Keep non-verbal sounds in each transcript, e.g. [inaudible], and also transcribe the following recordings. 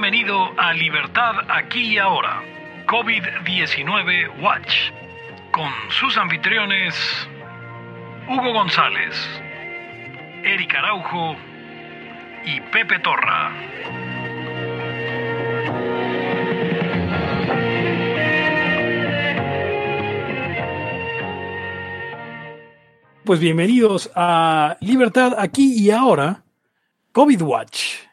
Bienvenido a Libertad aquí y ahora, COVID-19 Watch, con sus anfitriones Hugo González, Eric Araujo y Pepe Torra. Pues bienvenidos a Libertad aquí y ahora, COVID Watch,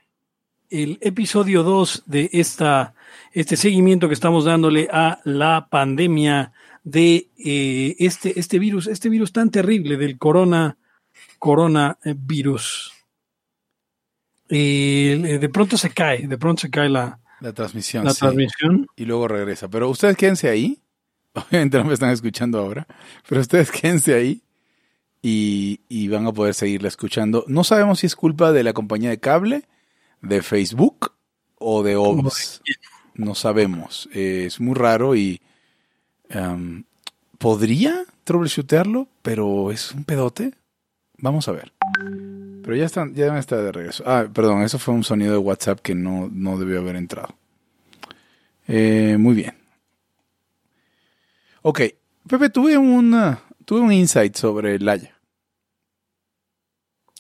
el episodio 2 de esta, este seguimiento que estamos dándole a la pandemia de eh, este, este virus, este virus tan terrible del corona, coronavirus. Eh, de pronto se cae, de pronto se cae la, La transmisión. la sí. transmisión. Y luego regresa. Pero ustedes quédense ahí. [laughs] Obviamente no me están escuchando ahora. Pero ustedes quédense ahí. Y, y van a poder seguirla escuchando. No sabemos si es culpa de la compañía de cable, de Facebook o de OBS. No sabemos. Eh, es muy raro y em, podría troubleshootearlo, pero es un pedote. Vamos a ver. Pero ya están, ya está de regreso. Ah, perdón, eso fue un sonido de WhatsApp que no, no debió haber entrado. Eh, muy bien. Ok, Pepe, tuve una, tuve un insight sobre Laya.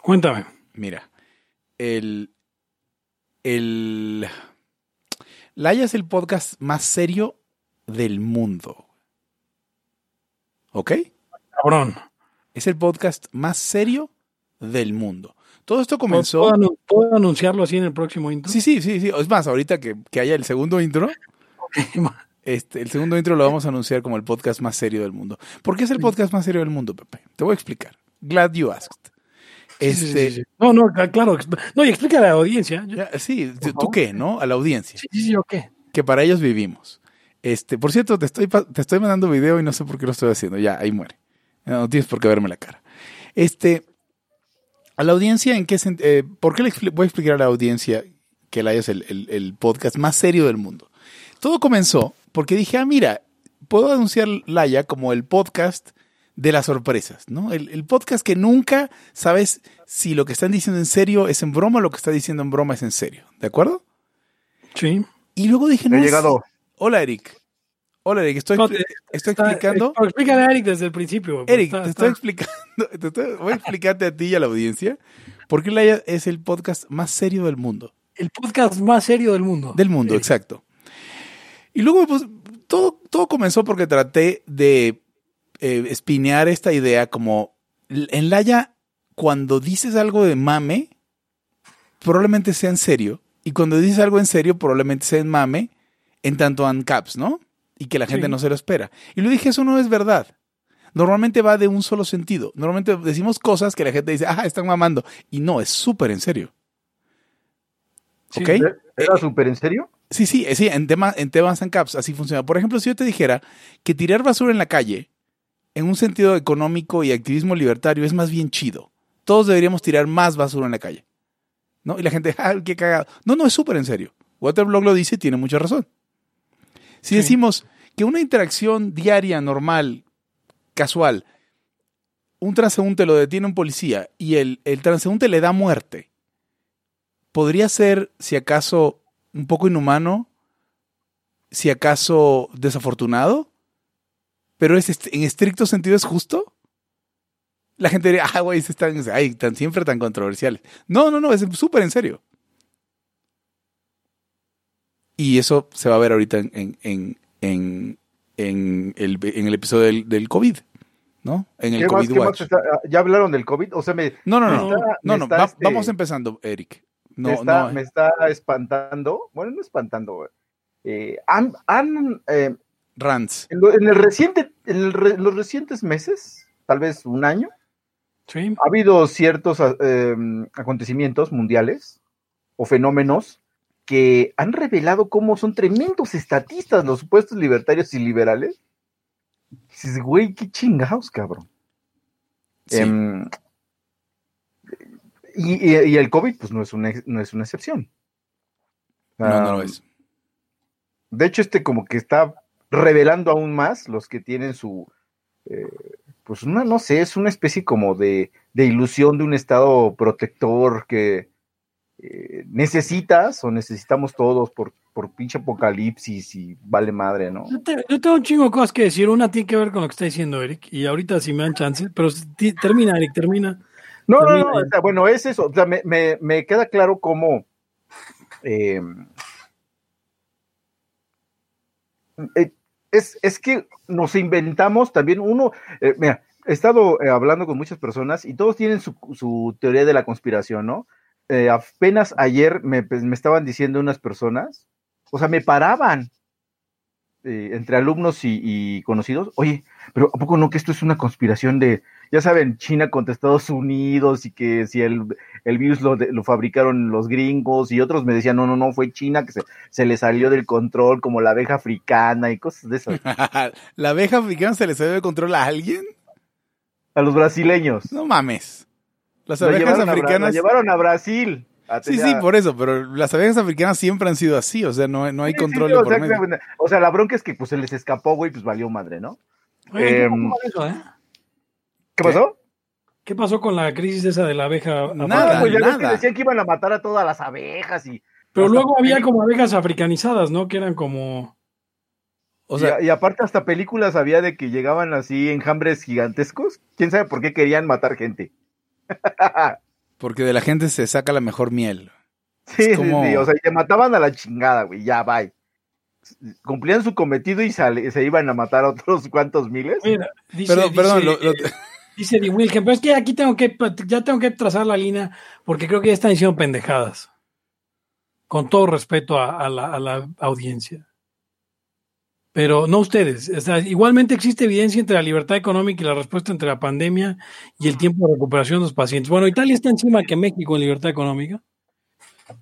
Cuéntame. Mira, el, el Laya es el podcast más serio del mundo. ¿Ok? Cabrón. Es el podcast más serio del mundo. Todo esto comenzó. ¿Puedo, puedo anunciarlo así en el próximo intro? Sí, sí, sí, sí. Es más, ahorita que, que haya el segundo intro, [laughs] este, el segundo intro lo vamos a anunciar como el podcast más serio del mundo. ¿Por qué es el podcast más serio del mundo, Pepe? Te voy a explicar. Glad you asked. Sí, Este, sí, sí. No, no, cla- claro. No, y explica a la audiencia. Yo- ya, sí, ¿tú favor. qué, no? A la audiencia. Sí, sí, sí, ok. que para ellos vivimos. Este, por cierto, te estoy, te estoy mandando video y no sé por qué lo estoy haciendo. Ya, ahí muere. No, tienes por qué verme la cara. Este, a la audiencia, ¿en qué eh, ¿Por qué le voy a explicar a la audiencia que la es el, el- el podcast más serio del mundo? Todo comenzó porque dije, ah, mira, puedo anunciar Laya como el podcast de las sorpresas, ¿no? El, el podcast que nunca sabes si lo que están diciendo en serio es en broma o lo que está diciendo en broma es en serio. ¿De acuerdo? Sí. Y luego dije, no. He llegado. Hola, Eric. Hola, Eric. Estoy, No, te- estoy Está- explicando. explícale a Eric desde el principio. Eric, está- te está- estoy explicando. te estoy- voy a explicarte a ti y a la audiencia por qué Laia es el podcast más serio del mundo. El podcast más serio del mundo. Del mundo, exacto. Y luego, pues, todo, todo comenzó porque traté de eh, espinear esta idea como en Laia, cuando dices algo de mame, probablemente sea en serio. Y cuando dices algo en serio, probablemente sea en mame, en tanto en caps, ¿no? Y que la gente Sí. no se lo espera. Y lo dije, eso no es verdad. Normalmente va de un solo sentido. Normalmente decimos cosas que la gente dice, ah, están mamando. Y no, es súper en serio. Sí. ¿Ok? ¿Era súper en serio? Sí, sí, eh, sí, en, tema, en temas and caps así funciona. Por ejemplo, si yo te dijera que tirar basura en la calle, en un sentido económico y activismo libertario, es más bien chido. Todos deberíamos tirar más basura en la calle. ¿No? Y la gente, [laughs] ah, qué cagado. No, no, es súper en serio. Waterblog lo dice y tiene mucha razón. Si Sí. decimos que una interacción diaria, normal, casual, un transeúnte lo detiene un policía y el, el transeúnte le da muerte, podría ser, si acaso, un poco inhumano, si acaso desafortunado, pero es est- en estricto sentido es justo. La gente diría, ah, güey, están, ay, tan siempre tan controversiales. No, no, no, es súper en serio. Y eso se va a ver ahorita en, en, en, en, en el, en el episodio del, del COVID, ¿no? En el ¿Qué más, COVID más Watch. está- ah, ¿Ya hablaron del COVID? O sea, me, No, no, me no, está- no, no, va- este, vamos empezando, Eric. No, me, está, no, me está espantando. Bueno, no espantando. güey. Eh, han, han, eh, Rants. en, lo- en el reciente, en el re- los recientes meses, tal vez un año, Sí. ha habido ciertos ah, eh, acontecimientos mundiales o fenómenos que han revelado cómo son tremendos estatistas los supuestos libertarios y liberales. Dices, güey, qué chingados, cabrón. Sí. Em, y, y- y el COVID, pues no es una, no es una excepción. no, no lo es. De hecho, este como que está revelando aún más los que tienen su, eh, pues una, no sé, es una especie como de, de ilusión de un estado protector que, eh, necesitas o necesitamos todos por, por pinche apocalipsis y vale madre, ¿no? Yo, te- yo tengo un chingo de cosas que decir. Una tiene que ver con lo que está diciendo Eric. Y ahorita si me dan chance. Pero termina, Eric, termina. No, no, Termina no, ahí. o sea, bueno, es eso, o sea, me, me- me queda claro cómo eh, eh, es, es que nos inventamos también uno, eh, mira, he estado eh, hablando con muchas personas y todos tienen su, su teoría de la conspiración, ¿no? Apenas ayer me, pues, me estaban diciendo unas personas, o sea, me paraban eh, entre alumnos y, y conocidos, oye, pero ¿a poco no que esto es una conspiración de, ya saben, China contra Estados Unidos y que si el, el virus lo, lo fabricaron los gringos y otros me decían, no, no, no, fue China que se, se le salió del control como la abeja africana y cosas de esas. [laughs] ¿La abeja africana se le salió de control a alguien? A los brasileños. No mames. Las La abejas llevaron, a, Bra- la africanas. llevaron a Brasil. A Sí, sí, por eso, pero las abejas africanas siempre han sido así, o sea, no, no hay Sí, control sí, o, por sea, medio. que- o sea, la bronca es que pues se les escapó, güey, pues valió madre, ¿no? Oye, ¿qué Em, eso, eh? ¿Qué pasó? ¿Qué pasó con la crisis esa de la abeja? Nada, Ah, pues ya ves que decían que iban a matar a todas las abejas y Pero luego había como abejas africanizadas, ¿no? Que eran como... O sea, y, y aparte hasta películas había de que llegaban así enjambres gigantescos. ¿Quién sabe por qué querían matar gente? [laughs] porque de la gente se saca la mejor miel. Sí, sí, sí, o sea, te mataban a la chingada, güey, ya, bye. Cumplían su cometido y sale- se iban a matar a otros cuantos miles. Mira, dice, Perdón, perdón, dice, lo- lo- eh, dice Di Wilhelm, pero es que aquí tengo que, ya tengo que trazar la línea porque creo que ya están diciendo pendejadas. Con todo respeto a, a la, a la audiencia. Pero no ustedes. O sea, igualmente existe evidencia entre la libertad económica y la respuesta entre la pandemia y el tiempo de recuperación de los pacientes. Bueno, Italia está encima que México en libertad económica.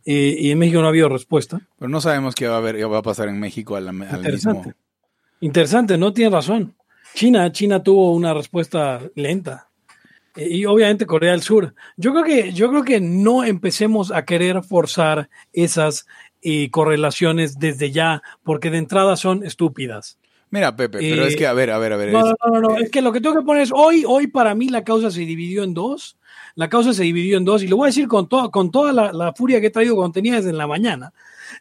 eh, y en México no ha habido respuesta. pero no sabemos qué va a haber, qué va a pasar en México al, al Interesante. mismo. Interesante, no tiene razón. China, China tuvo una respuesta lenta. Eh, Y obviamente Corea del Sur. Yo creo que, yo creo que no empecemos a querer forzar esas eh, correlaciones desde ya, porque de entrada son estúpidas. Mira, Pepe, pero Eh, es que, a ver, a ver, a ver. No, es- no, no, no, es que lo que tengo que poner es hoy, hoy para mí la causa se dividió en dos. La causa se dividió en dos, y lo voy a decir con, to- con toda la, la furia que he traído cuando tenía desde la mañana.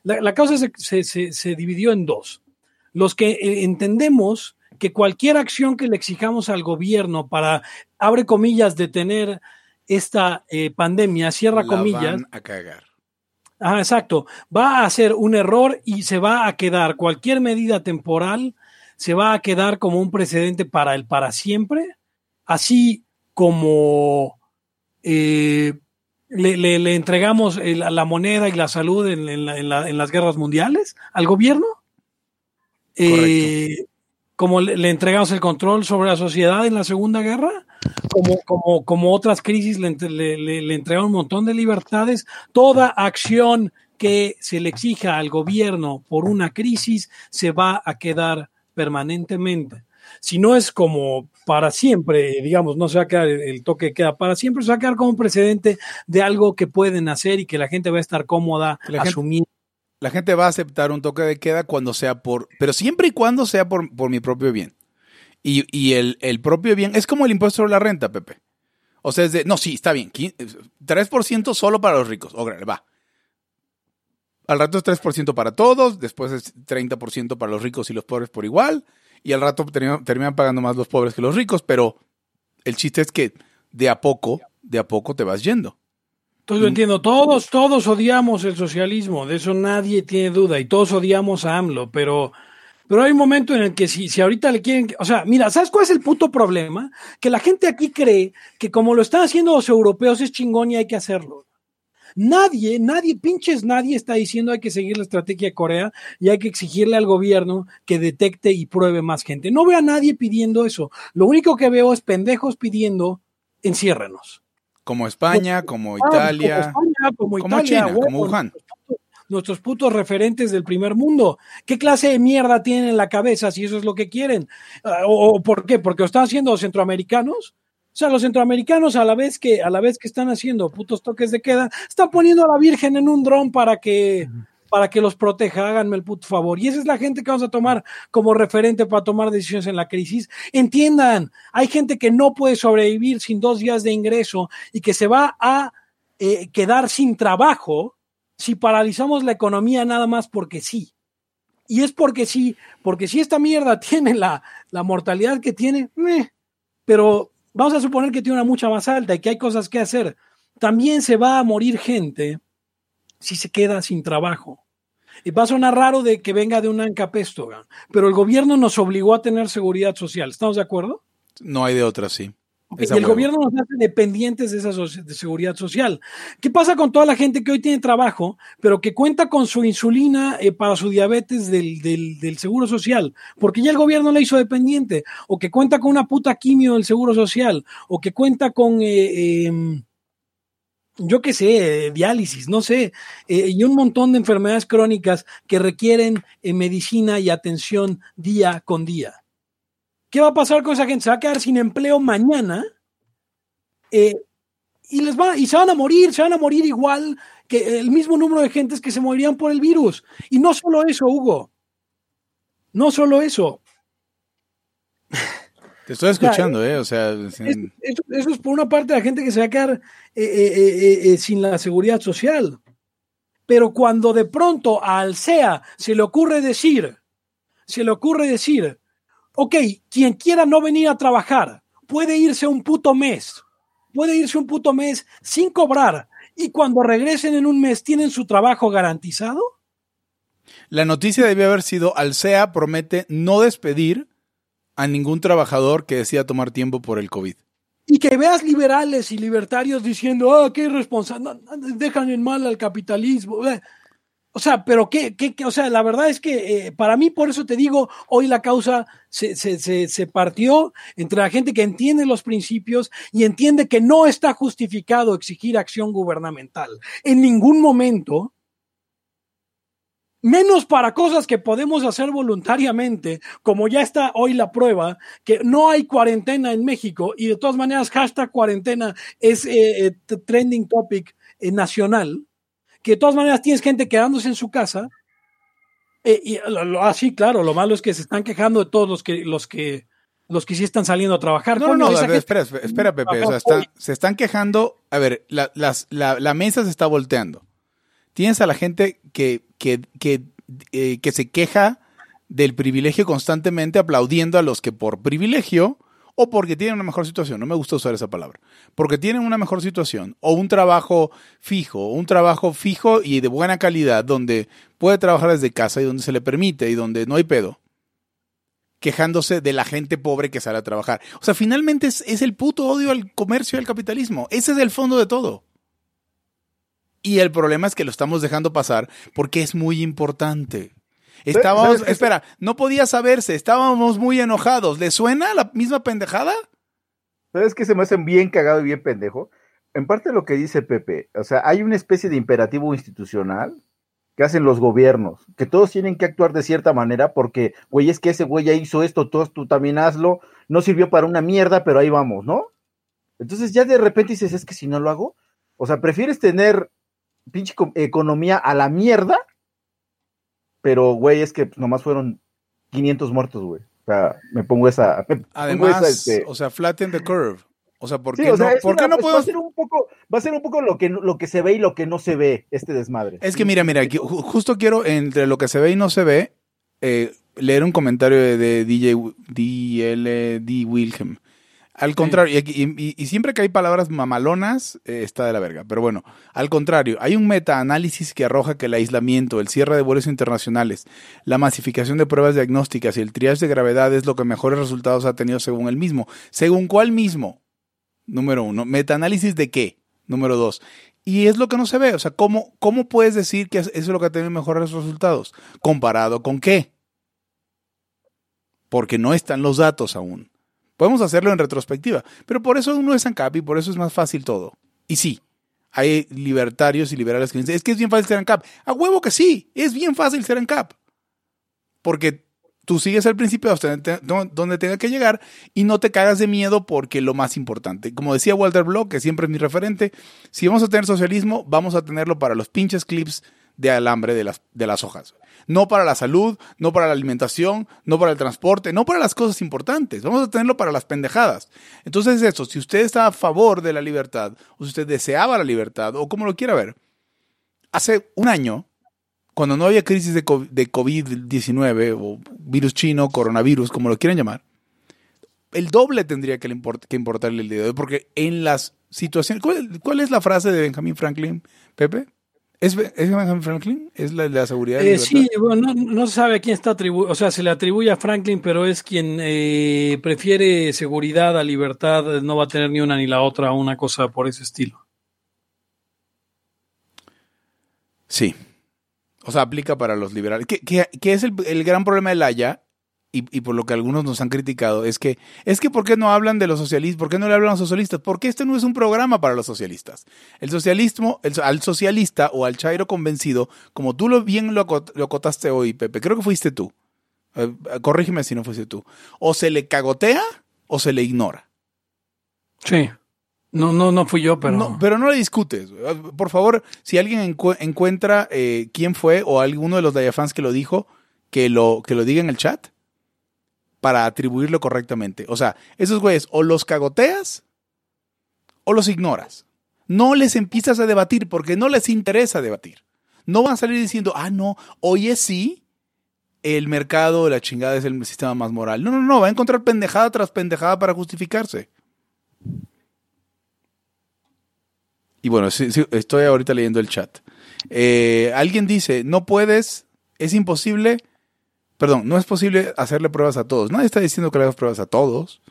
La, la causa se, se- se- se dividió en dos. Los que eh, entendemos que cualquier acción que le exijamos al gobierno para, abre comillas, detener esta eh, pandemia, cierra la comillas, van a cagar. Ajá, exacto. Va a ser un error y se va a quedar cualquier medida temporal, se va a quedar como un precedente para el para siempre, así como eh, le, le- le entregamos el- la moneda y la salud en, en la- en la- en las guerras mundiales al gobierno. Eh, como le, le entregamos el control sobre la sociedad en la Segunda Guerra, como, como, como otras crisis le, le, un montón de libertades, toda acción que se le exija al gobierno por una crisis se va a quedar permanentemente. Si no es como para siempre, digamos, no se va a quedar el, toque queda para siempre, se va a quedar como un precedente de algo que pueden hacer y que la gente va a estar cómoda La asumiendo. La gente va a aceptar un toque de queda cuando sea por, pero siempre y cuando sea por, por mi propio bien. Y, y el, el propio bien es como el impuesto sobre la renta, Pepe. O sea, es de, no, sí, está bien, qui- 3% solo para los ricos. Órale, va. Al rato es 3% para todos, después es 30% para los ricos y los pobres por igual, y al rato terminan pagando más los pobres que los ricos, pero el chiste es que de a poco, de a poco te vas yendo. Entonces yo entiendo, todos, todos odiamos el socialismo, de eso nadie tiene duda, y todos odiamos a AMLO, pero, pero hay un momento en el que si, si ahorita le quieren, o sea, mira, ¿sabes cuál es el puto problema? Que la gente aquí cree que como lo están haciendo los europeos es chingón y hay que hacerlo. Nadie, nadie, pinches nadie está diciendo hay que seguir la estrategia de Corea y hay que exigirle al gobierno que detecte y pruebe más gente. No veo a nadie pidiendo eso. Lo único que veo es pendejos pidiendo enciérrenos. Como España, como Italia, Como, España, como, como Italia, China, como Wuhan. Nuestros putos, referentes del primer mundo. ¿Qué clase de mierda tienen en la cabeza si eso es lo que quieren? Ah, ¿O, o por qué? ¿Porque lo están haciendo los centroamericanos? O sea, los centroamericanos a la vez que a la vez que están haciendo putos toques de queda, están poniendo a la Virgen en un dron para que para que los proteja, háganme el puto favor. Y esa es la gente que vamos a tomar como referente para tomar decisiones en la crisis. Entiendan, hay gente que no puede sobrevivir sin dos días de ingreso y que se va a eh, quedar sin trabajo si paralizamos la economía nada más porque sí. Y es porque sí, porque si esta mierda [laughs] tiene la, la mortalidad que tiene, pero vamos a suponer que tiene una mucha más alta y que hay cosas que hacer. También se va a morir gente si se queda sin trabajo. Y va a sonar raro de que venga de un ancapesto, pero el gobierno nos obligó a tener seguridad social. ¿Estamos de acuerdo? No hay de otra, sí. y el gobierno nos hace dependientes de esa de seguridad social. ¿Qué pasa con toda la gente que hoy tiene trabajo, pero que cuenta con su insulina eh, para su diabetes del, del, del, seguro social? Porque ya el gobierno la hizo dependiente. O que cuenta con una puta quimio del seguro social. O que cuenta con... Eh, eh, yo qué sé, diálisis, no sé, eh, y un montón de enfermedades crónicas que requieren eh, medicina y atención día con día. ¿Qué va a pasar con esa gente? Se va a quedar sin empleo mañana eh, y, les va, y se van a morir, se van a morir igual que el mismo número de gentes que se morirían por el virus. Y no solo eso, Hugo. No solo eso. Te estoy escuchando, ¿eh? O sea, sin... eso, eso, es por una parte de la gente que se va a quedar eh, eh, eh, sin la seguridad social. Pero cuando de pronto al SEA se le ocurre decir, se le ocurre decir, ok, quien quiera no venir a trabajar puede irse un puto mes, puede irse un puto mes sin cobrar y cuando regresen en un mes tienen su trabajo garantizado. La noticia debe haber sido, Alsea promete no despedir a ningún trabajador que decida tomar tiempo por el COVID. Y que veas liberales y libertarios diciendo, ah, qué irresponsable, dejan en mal al capitalismo. O sea, pero qué, qué, o sea, la verdad es que eh, para mí, por eso te digo, hoy la causa se, se, se, partió entre la gente que entiende los principios y entiende que no está justificado exigir acción gubernamental. En ningún momento menos para cosas que podemos hacer voluntariamente, como ya está hoy la prueba, que no hay cuarentena en México y de todas maneras hashtag cuarentena es eh, eh, trending topic eh, nacional, que de todas maneras tienes gente quedándose en su casa. Y así, ah, claro, lo malo es que se están quejando de todos los que, los que, los que sí están saliendo a trabajar. No, no, no, ver, espera, espera, Pepe, o sea, están, se están quejando, a ver, la, las, la, la mesa se está volteando tienes a la gente que, que, que, eh, que se queja del privilegio constantemente aplaudiendo a los que por privilegio o porque tienen una mejor situación, no me gusta usar esa palabra, porque tienen una mejor situación o un trabajo fijo, un trabajo fijo y de buena calidad donde puede trabajar desde casa y donde se le permite y donde no hay pedo, quejándose de la gente pobre que sale a trabajar. O sea, finalmente es, es el puto odio al comercio y al capitalismo. Ese es el fondo de todo. Y el problema es que lo estamos dejando pasar porque es muy importante. Estábamos, espera, no podía saberse, estábamos muy enojados. ¿Le suena la misma pendejada? ¿Sabes que se me hacen bien cagado y bien pendejo? En parte lo que dice Pepe, o sea, hay una especie de imperativo institucional que hacen los gobiernos, que todos tienen que actuar de cierta manera porque, güey, es que ese güey ya hizo esto, tú, tú también hazlo, no sirvió para una mierda, pero ahí vamos, ¿no? Entonces ya de repente dices, es que si no lo hago, o sea, prefieres tener pinche economía a la mierda. Pero, güey, es que nomás fueron 500 muertos, güey. O sea, me pongo esa. Además, este o sea, flatten the curve. O sea, ¿por qué no, ¿por qué no puedo...? Va a, ser un poco, va a ser un poco lo que, lo que se ve y lo que no se ve, este desmadre. Es que mira, mira, justo quiero, entre lo que se ve y no se ve, eh, leer un comentario de, de DJ DLD Wilhelm. Al contrario, y, siempre que hay palabras mamalonas, eh, está de la verga. Pero bueno, al contrario, hay un metaanálisis que arroja que el aislamiento, el cierre de vuelos internacionales, la masificación de pruebas diagnósticas y el triage de gravedad es lo que mejores resultados ha tenido según el mismo. ¿Según cuál mismo? Número uno. ¿Metaanálisis de qué? Número dos. Y es lo que no se ve. O sea, ¿cómo, cómo puedes decir que eso es lo que ha tenido mejores resultados? ¿Comparado con qué? Porque no están los datos aún. Podemos hacerlo en retrospectiva, pero por eso uno es ANCAP y por eso es más fácil todo. Y sí, hay libertarios y liberales que dicen, es que es bien fácil ser ANCAP. A huevo que sí, es bien fácil ser ANCAP. Porque tú sigues el principio donde tenga que llegar y no te cagas de miedo porque lo más importante. Como decía Walter Block, que siempre es mi referente, si vamos a tener socialismo, vamos a tenerlo para los pinches clips de alambre de las, de las hojas. No para la salud, no para la alimentación, no para el transporte, no para las cosas importantes. Vamos a tenerlo para las pendejadas. Entonces eso, si usted está a favor de la libertad, o si usted deseaba la libertad, o como lo quiera ver, hace un año, cuando no había crisis de COVID-19 o virus chino, coronavirus, como lo quieran llamar, el doble tendría que, importarle el día de hoy, porque en las situaciones... ¿cuál, es la frase de Benjamin Franklin, Pepe? ¿Es, Benjamin Franklin? ¿Es la la seguridad? Eh, sí, bueno, no, se sabe a quién está atribuido, o sea, se le atribuye a Franklin, pero es quien eh, prefiere seguridad a libertad, no va a tener ni una ni la otra, una cosa por ese estilo. Sí. O sea, aplica para los liberales. ¿Qué, es el, el, gran problema de Haya? Y, por lo que algunos nos han criticado, es que, es que ¿por qué no hablan de los socialistas? ¿Por qué no le hablan a los socialistas? Porque este no es un programa para los socialistas. El socialismo, al socialista o al chairo convencido, como tú lo bien lo, acotaste hoy, Pepe, creo que fuiste tú. Eh, corrígeme si no fuiste tú. O se le cagotea o se le ignora. Sí. No, no, no fui yo, pero. No, pero no le discutes. Por favor, si alguien encuentra eh, quién fue o alguno de los Dayafans que lo dijo, que lo, que lo diga en el chat para atribuirlo correctamente. O sea, esos güeyes o los cagoteas o los ignoras. No les empiezas a debatir porque no les interesa debatir. No van a salir diciendo, ah, no, hoy sí, el mercado, la chingada es el sistema más moral. No, no, no, va a encontrar pendejada tras pendejada para justificarse. Y bueno, estoy ahorita leyendo el chat. Eh, alguien dice, no puedes, es imposible Perdón, no es posible hacerle pruebas a todos. Nadie está diciendo que le hagas pruebas a todos,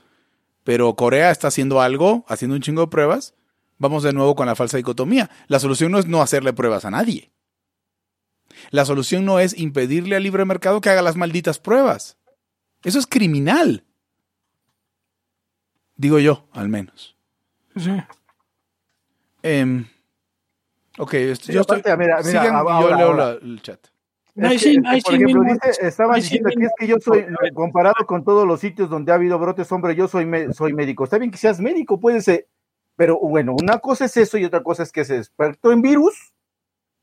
pero Corea está haciendo algo, haciendo un chingo de pruebas. Vamos de nuevo con la falsa dicotomía. La solución no es no hacerle pruebas a nadie. La solución no es impedirle al libre mercado que haga las malditas pruebas. Eso es criminal. Digo yo, al menos. Sí. Eh, ok, yo estoy, yo leo el chat por ejemplo, dice, estaba diciendo que es que yo soy, comparado con todos los sitios donde ha habido brotes, hombre, yo soy, soy médico. Está bien que seas médico, puede ser, pero bueno, una cosa es eso y otra cosa es que seas experto en virus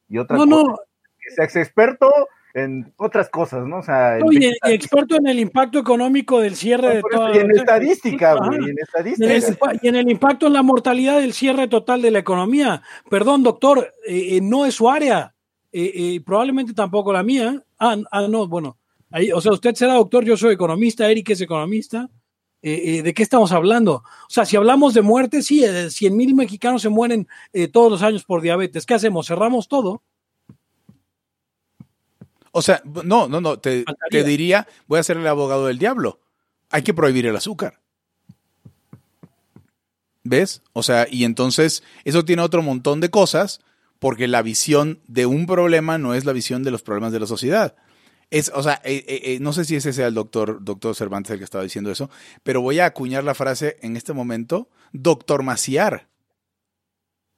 y otra cosa es que seas experto en otras cosas, ¿no? O sea, Oye, y experto en el impacto económico del cierre de todo. Y en estadística, güey, en estadística. Y en el impacto en la mortalidad del cierre total de la economía. Perdón, doctor, eh, eh, no es su área eh, probablemente tampoco la mía. Ah, ah no, bueno. Ahí, o sea, usted será doctor, yo soy economista, Eric es economista. Eh, eh, ¿De qué estamos hablando? O sea, si hablamos de muerte, sí, 100 mil mexicanos se mueren todos los años por diabetes. ¿Qué hacemos? ¿Cerramos todo? O sea, no, no, no, te, te, diría, voy a ser el abogado del diablo. Hay que prohibir el azúcar. ¿Ves? O sea, y entonces eso tiene otro montón de cosas porque la visión de un problema no es la visión de los problemas de la sociedad. Es, o sea, eh, eh, eh, no sé si ese sea el doctor, doctor Cervantes el que estaba diciendo eso, pero voy a acuñar la frase en este momento, doctor Maciar,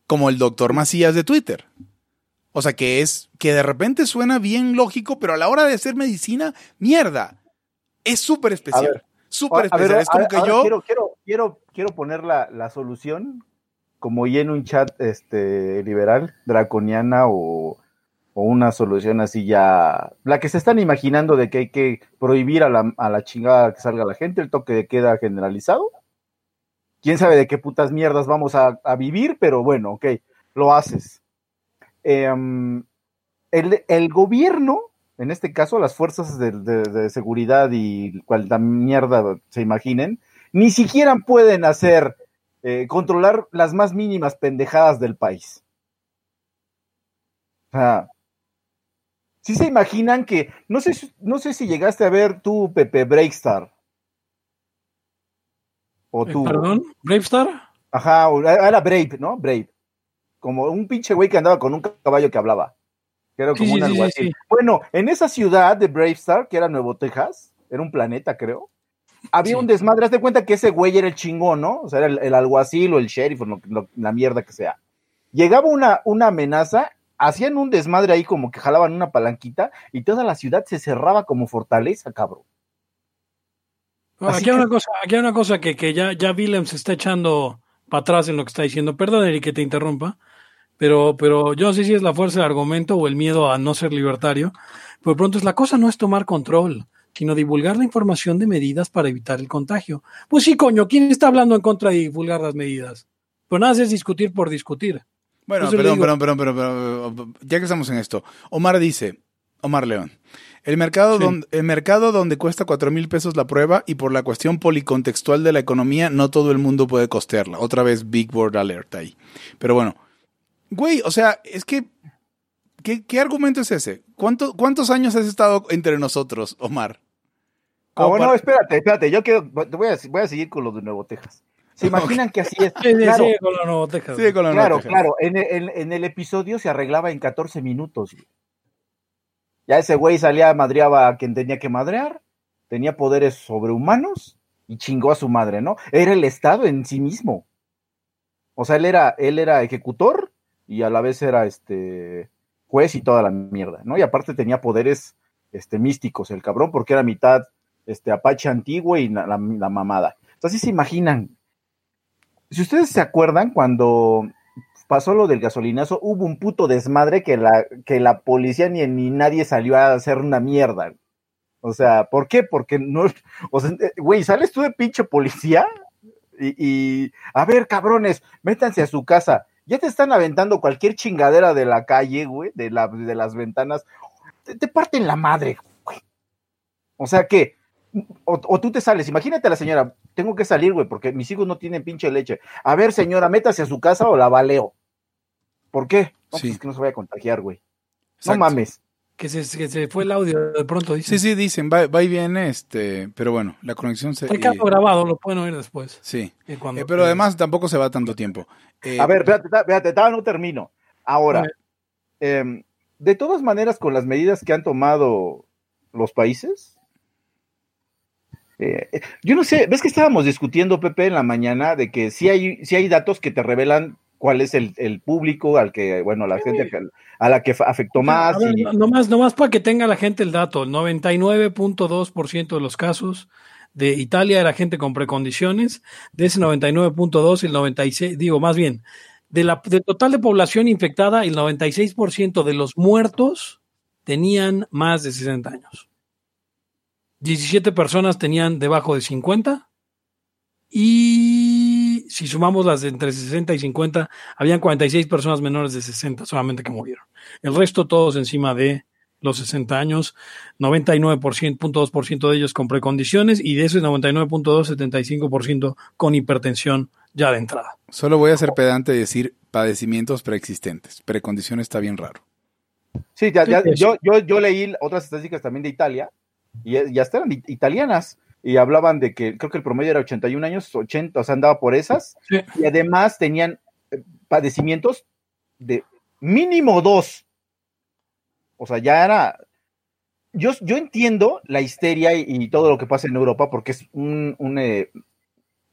como el doctor Macías de Twitter. O sea, que es, que de repente suena bien lógico, pero a la hora de hacer medicina, mierda, es súper especial. Súper especial. es como que yo... Quiero, quiero, quiero, quiero poner la, la solución como y en un chat este liberal, draconiana o, una solución así ya, la que se están imaginando de que hay que prohibir a la, a la chingada que salga la gente, el toque de queda generalizado. Quién sabe de qué putas mierdas vamos a, vivir, pero bueno, ok, lo haces. Em, el, gobierno, en este caso las fuerzas de, de seguridad y cualta mierda se imaginen, ni siquiera pueden hacer eh, controlar las más mínimas pendejadas del país. O sea, si se imaginan que, no sé, no sé si llegaste a ver tú, Pepe Breakstar. O tú. ¿Perdón? ¿Bravestar? Ajá, era Brave, ¿no? Brave. Como un pinche güey que andaba con un caballo que hablaba. Que era como un alguacil. Bueno, en esa ciudad de Bravestar, que era Nuevo Texas, era un planeta, creo había un desmadre, haz de cuenta que ese güey era el chingón, ¿no? O sea, era el, alguacil o el sheriff o la mierda que sea. Llegaba una, una amenaza, hacían un desmadre ahí como que jalaban una palanquita y toda la ciudad se cerraba como fortaleza, cabrón. aquí, hay una cosa, aquí hay una cosa que, que ya, ya Willem se está echando para atrás en lo que está diciendo. Perdón, Eric, que te interrumpa. pero, pero yo no sé si es la fuerza del argumento o el miedo a no ser libertario. Pero pronto es la cosa no es tomar control, sino divulgar la información de medidas para evitar el contagio. Pues sí, coño, ¿quién está hablando en contra de divulgar las medidas? Pues nada, es discutir por discutir. Bueno, perdón, perdón, perdón, perdón, perdón, ya que estamos en esto. Omar dice, Omar León, el mercado, Sí. donde, el mercado donde cuesta cuatro mil pesos la prueba y por la cuestión policontextual de la economía, no todo el mundo puede costearla. Otra vez Big Board Alert ahí. Pero bueno, güey, o sea, es que, ¿qué, qué argumento es ese? ¿Cuánto- ¿Cuántos años has estado entre nosotros, Omar? Ah, bueno, para- espérate, espérate, yo quiero, voy a, voy a seguir con lo de Nuevo Texas. ¿Se imaginan que así es? [laughs] Sí, Claro, sí, con la Nuevo Texas. Sigue con la claro, claro. En, el- en- en el episodio se arreglaba en 14 minutos. güey. Ya ese güey salía, madreaba a quien tenía que madrear, tenía poderes sobrehumanos y chingó a su madre, ¿no? Era el Estado en sí mismo. O sea, él era, él era ejecutor y a la vez era este juez y toda la mierda, ¿no? Y aparte tenía poderes este, místicos, el cabrón, porque era mitad este, apache antiguo y la, la- mamada. Entonces, ¿sí se imaginan. Si ustedes se acuerdan, cuando pasó lo del gasolinazo, hubo un puto desmadre que la, que la policía ni, ni nadie salió a hacer una mierda. O sea, ¿por qué? Porque no, o sea, güey, sales tú de pinche policía y, y, a ver, cabrones, métanse a su casa. Ya te están aventando cualquier chingadera de la calle, güey, de, la, de las ventanas. Te, te parten la madre, güey. O sea que, o, o tú te sales, imagínate a la señora, tengo que salir, güey, porque mis hijos no tienen pinche leche. A ver, señora, métase a su casa o la baleo. ¿Por qué? No, Sí. pues es que no se vaya a contagiar, güey. Exacto. No mames. Que se, que se fue el audio de pronto, dice. Sí, sí, dicen, va, va y viene, este, pero bueno, la conexión se... Está grabado, lo pueden oír después. sí, eh, cuando- Eh, pero además tampoco se va tanto tiempo. Eh, A ver, espérate, espérate, espérate, no termino. Ahora, em, de todas maneras, con las medidas que han tomado los países, eh, eh, yo no sé, ves que estábamos discutiendo, Pepe, en la mañana, de que sí hay, sí hay datos que te revelan cuál es el, el público al que, bueno, la gente a la que afectó más. Ver, y- no- nomás, nomás para que tenga la gente el dato, el 99.2% de los casos de Italia era gente con precondiciones, de ese 99.2 el 96, digo más bien, de la, del total de población infectada, el 96% de los muertos tenían más de 60 años. 17 personas tenían debajo de 50 y si sumamos las de entre 60 y 50, habían 46 personas menores de 60 solamente que murieron. El resto todos encima de los 60 años, 99.2% de ellos con precondiciones y de ese 99.2, 75% con hipertensión ya de entrada. Solo voy a ser pedante y decir padecimientos preexistentes. Precondición está bien raro. Sí, ya, yo, yo, yo leí otras estadísticas también de Italia y ya it- italianas y hablaban de que creo que el promedio era 81 años, 80, o sea, andaba por esas Sí. y además tenían eh, padecimientos de mínimo dos. O sea, ya era... Yo, yo entiendo la histeria y, y todo lo que pasa en Europa porque es un, un, eh,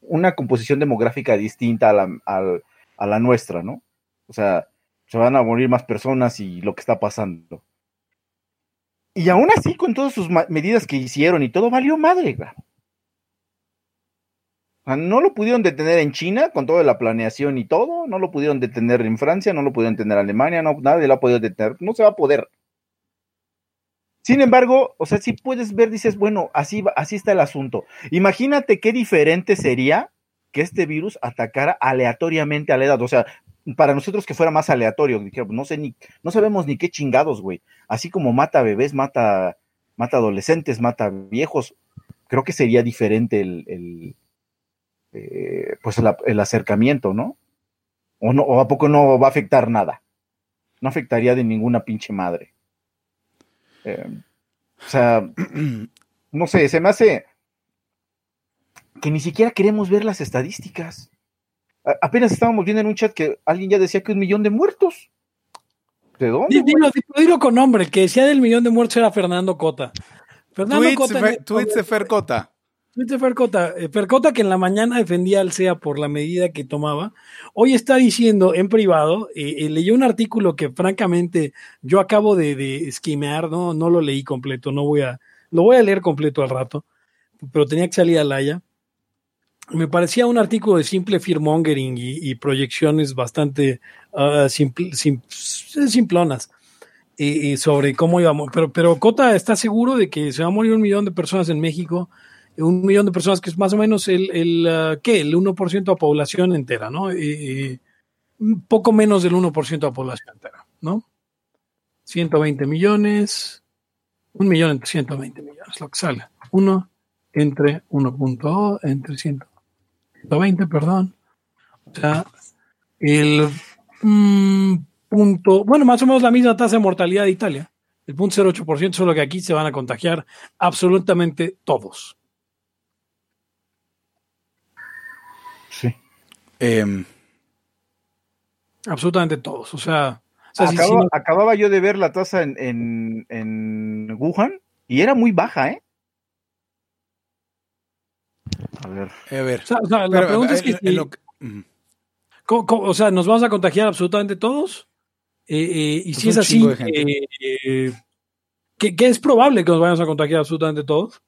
una composición demográfica distinta a la, a la nuestra, ¿no? O sea, se van a morir más personas y lo que está pasando. Y aún así, con todas sus medidas que hicieron y todo, valió madre, no lo pudieron detener en China con toda la planeación y todo, no lo pudieron detener en Francia, no lo pudieron detener en Alemania, no, nadie lo ha podido detener, no se va a poder. Sin embargo, o sea, si puedes ver, dices, bueno, así, así está el asunto. Imagínate qué diferente sería que este virus atacara aleatoriamente a la edad. O sea, para nosotros que fuera más aleatorio, dijera, no sé ni, no sabemos ni qué chingados, güey. Así como mata bebés, mata, mata adolescentes, mata viejos, creo que sería diferente el, el, eh, pues el, el acercamiento, ¿no? O no, o a poco no va a afectar nada. No afectaría de ninguna pinche madre. Eh, o sea, [clears throat] no sé, se me hace que ni siquiera queremos ver las estadísticas. A- apenas estábamos viendo en un chat que alguien ya decía que un millón de muertos. ¿De dónde? Dilo, dilo, dilo con nombre, que decía del millón de muertos era Fernando Cota. Fernando Tweets, Cota. Fe- tweets de Fercota. Tweets de Fercota. Eh, Fercota, que en la mañana defendía al CEA por la medida que tomaba, hoy está diciendo en privado, eh, eh, leyó un artículo que francamente yo acabo de, de esquimear, ¿no? no lo leí completo, no voy a, lo voy a leer completo al rato, pero tenía que salir al haya. Me parecía un artículo de simple fearmongering y, proyecciones bastante uh, simplonas eh, sobre cómo íbamos. Pero, pero Cota está seguro de que se va a morir un millón de personas en México, un millón de personas que es más o menos el, uh, ¿qué? El 1% de la población entera, ¿no? Eh, un poco menos del 1% de la población entera, ¿no? 120 millones, un millón entre 120 millones, lo que sale. Uno entre 1.2, entre 120, perdón. O sea, el mm, punto, bueno, más o menos la misma tasa de mortalidad de Italia, el punto 0.8%, solo que aquí se van a contagiar absolutamente todos. Sí. Eh, absolutamente todos. O sea, o sea Acaba, si, si no, acababa yo de ver la tasa en, en, en Wuhan y era muy baja, ¿eh? A ver. a ver. o sea, o sea, la Pero, pregunta es que en- si- en lo que- Ujú. ¿cómo- cómo- o sea, ¿nos vamos a contagiar absolutamente todos? Eh, eh, y Pues si es así, eh, eh, ¿qué, qué es probable que nos vayamos a contagiar absolutamente todos?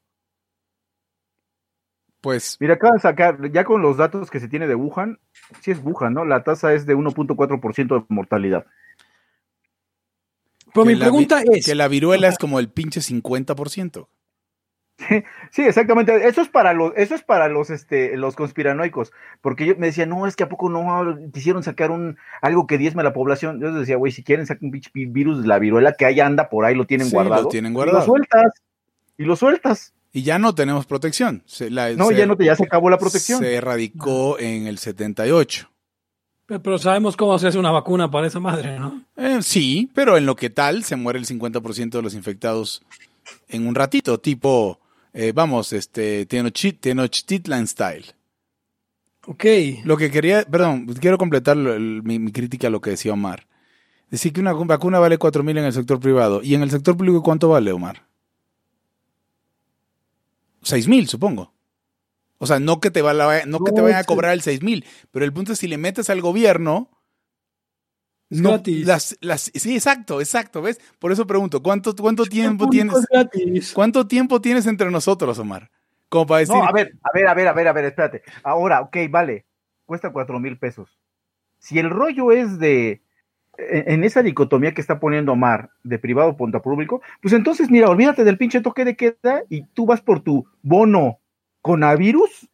Pues Mira, acaba de sacar, ya con los datos que se tiene de Wuhan, sí es Wuhan, ¿no? La tasa es de 1.4% de mortalidad. Pero que mi pregunta es, que la viruela es como el pinche 50%. Sí, exactamente. Eso es para los, eso es para los, este, los conspiranoicos, porque yo me decía, no, es que a poco no quisieron sacar un algo que diezme a la población. Yo les decía, güey, si quieren sacar un pinche virus de la viruela que ahí anda por ahí, lo tienen Sí, guardado. lo tienen Y guardado. lo sueltas. Y lo sueltas. Y ya no tenemos protección. Se, la- No, se- ya no te, ya se acabó la protección. Se erradicó en el 78. pero, pero sabemos cómo se hace una vacuna para esa madre, ¿no? Eh, sí, pero en lo que tal se muere el 50% de los infectados en un ratito, tipo, eh, vamos, este, Tenochti- Tenochtitlan style. Ok. Lo que quería, perdón, quiero completar el- mi, mi crítica a lo que decía Omar. Decir que una vacuna vale 4 mil en el sector privado. ¿Y en el sector público cuánto vale, Omar? 6 mil, supongo. O sea, no que te, va la- no que te vayan a sí. cobrar el 6 mil, pero el punto es si le metes al gobierno... Es no, gratis. las, las, sí, exacto, exacto, ¿ves? Por eso pregunto, ¿cuánto, cuánto tiempo tienes? gratis. ¿Cuánto tiempo tienes entre nosotros, Omar? Como para decir, No, a ver, a ver, a ver, a ver, a ver, espérate. Ahora, ok, vale, cuesta cuatro mil pesos. Si el rollo es de, en en esa dicotomía que está poniendo Omar, de privado punto público, pues entonces, mira, olvídate del pinche toque de queda y tú vas por tu bono coronavirus,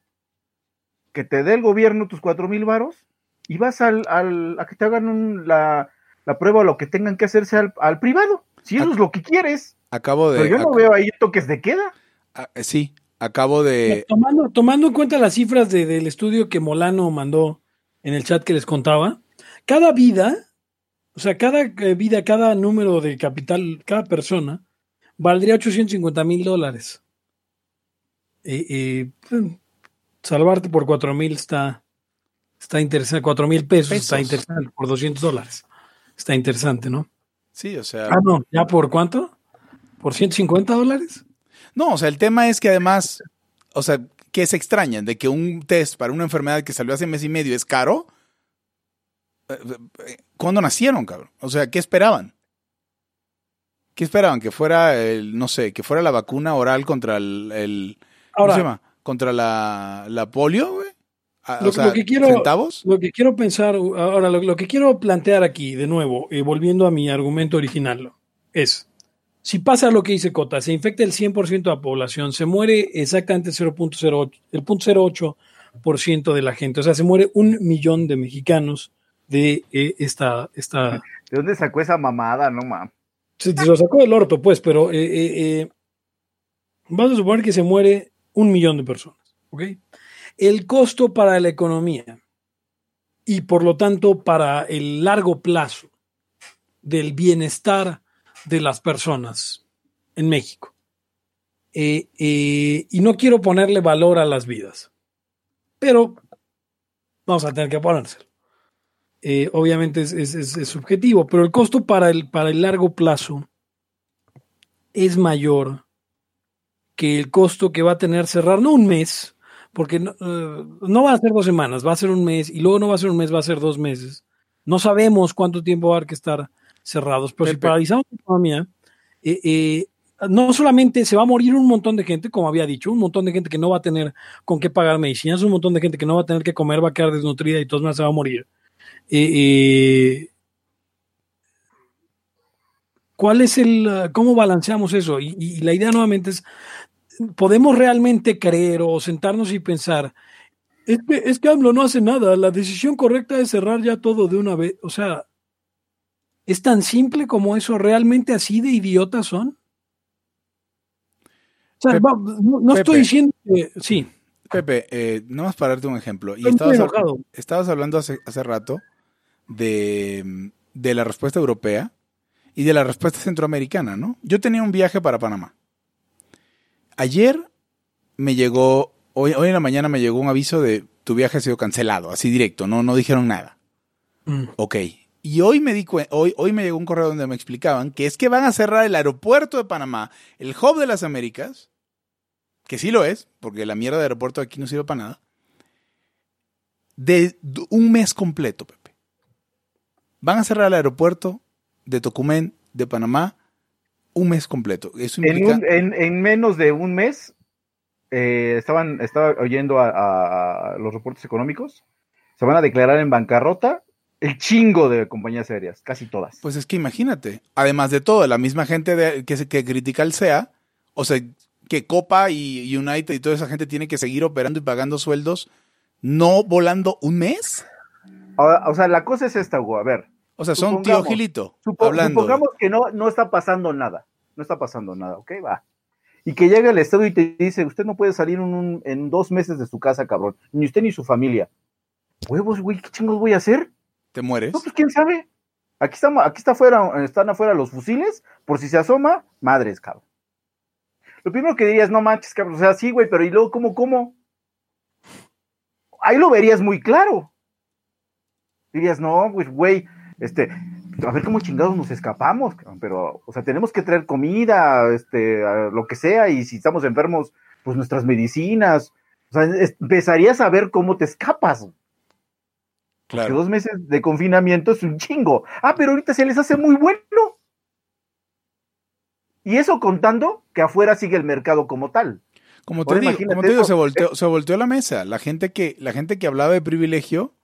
que te dé el gobierno tus cuatro mil varos, y vas al, al, a que te hagan un- la, la prueba o lo que tengan que hacerse al, al privado. Si eso Ac- es lo que quieres. acabo de... Pero yo no veo ahí toques de queda. ah, sí, acabo de... Tomando, tomando en cuenta las cifras de- del estudio que Molano mandó en el chat que les contaba, cada vida, o sea, cada eh, vida, cada número de capital, cada persona, valdría 850 mil dólares. Eh, eh, salvarte por 4 mil está, está interesante, 4 mil pesos, Pesos. está interesante, por 200 dólares. Está interesante, ¿no? Sí, o sea... Ah, no, ¿ya por cuánto? ¿Por 150 dólares? No, o sea, el tema es que además, o sea, que se extrañan de que un test para una enfermedad que salió hace mes y medio es caro. Eh, eh, ¿Cuándo nacieron, cabrón? O sea, ¿qué esperaban? ¿Qué esperaban? Que fuera el, no sé, que fuera la vacuna oral contra el, el- ¿cómo se llama? Contra la, la polio, güey. Ah, Lo- o sea, lo que quiero- centavos. Lo que quiero pensar, ahora lo, lo que quiero plantear aquí, de nuevo, eh, volviendo a mi argumento original, es, si pasa lo que dice Cota, se infecta el 100% de la población, se muere exactamente el 0.08%, el 0.08% de la gente, o sea, se muere un millón de mexicanos de eh, esta, esta, ¿De dónde sacó esa mamada? No, mames. se, se lo sacó del orto, pues, pero eh, eh, eh, vamos a suponer que se muere un millón de personas, ¿ok? El costo para la economía y por lo tanto para el largo plazo del bienestar de las personas en México. Eh, eh, y no quiero ponerle valor a las vidas, pero vamos a tener que ponérselo. Eh, obviamente es, es- subjetivo, pero el costo para el, para el largo plazo es mayor que el costo que va a tener cerrar, no un mes, porque no, eh, no va a ser dos semanas, va a ser un mes, y luego no va a ser un mes, va a ser dos meses. No sabemos cuánto tiempo va a haber que estar cerrados, pero si paralizamos la economía, eh, eh, no solamente se va a morir un montón de gente, como había dicho, un montón de gente que no va a tener con qué pagar medicinas, un montón de gente que no va a tener que comer, va a quedar desnutrida y todos más se va a morir. Eh, eh, ¿Cuál es el, uh, cómo balanceamos eso? Y, y, la idea nuevamente es, ¿podemos realmente creer o sentarnos y pensar, es que, es que AMLO no hace nada, la decisión correcta es cerrar ya todo de una vez? O sea, ¿es tan simple como eso? ¿Realmente así de idiotas son? O sea, Pepe, no, no estoy diciendo que, sí. Pepe, eh, nomás para darte un ejemplo. Y estabas, estabas hablando hace, hace rato de, de la respuesta europea y de la respuesta centroamericana, ¿no? Yo tenía un viaje para Panamá. Ayer me llegó, hoy, hoy en la mañana me llegó un aviso de tu viaje ha sido cancelado, así directo, no, no dijeron nada. Mm. Ok. Y hoy me, di hoy, hoy me llegó un correo donde me explicaban que es que van a cerrar el aeropuerto de Panamá, el hub de las Américas, que sí lo es, porque la mierda de aeropuerto aquí no sirve para nada, de un mes completo, Pepe. Van a cerrar el aeropuerto de Tocumen, de Panamá, un mes completo. Eso En, implica... un- en- en menos de un mes, eh, estaban, estaba oyendo a, los reportes económicos, se van a declarar en bancarrota el chingo de compañías aéreas, casi todas. Pues es que imagínate, además de todo, la misma gente de- que, que critica el SEA, o sea, que Copa y United y toda esa gente tiene que seguir operando y pagando sueldos, no volando un mes. Ahora, o sea, la cosa es esta, Hugo. A ver, O sea, son tío Gilito supo- hablando. supongamos que no, no está pasando nada. No está pasando nada, ¿ok? Va. Y que llega el Estado y te dice, usted no puede salir en, un- en dos meses de su casa, cabrón. Ni usted ni su familia. Huevos, güey, ¿qué chingos voy a hacer? ¿Te mueres? No, pues quién sabe. Aquí estamos, aquí está afuera, están afuera los fusiles, por si se asoma, madres, cabrón. Lo primero que dirías, no manches, cabrón, o sea, sí, güey, pero ¿y luego cómo, cómo? Ahí lo verías muy claro. Dirías, no, pues, güey, este, a ver cómo chingados nos escapamos, pero, o sea, tenemos que traer comida, este, lo que sea, y si estamos enfermos, pues nuestras medicinas. O sea, empezarías a ver cómo te escapas. Claro. dos meses de confinamiento es un chingo. Ah, pero ahorita se les hace muy bueno. Y eso contando que afuera sigue el mercado como tal. Como te Ahora digo, como te digo, se volteó, se volteó la mesa. La gente que, la gente que hablaba de privilegio,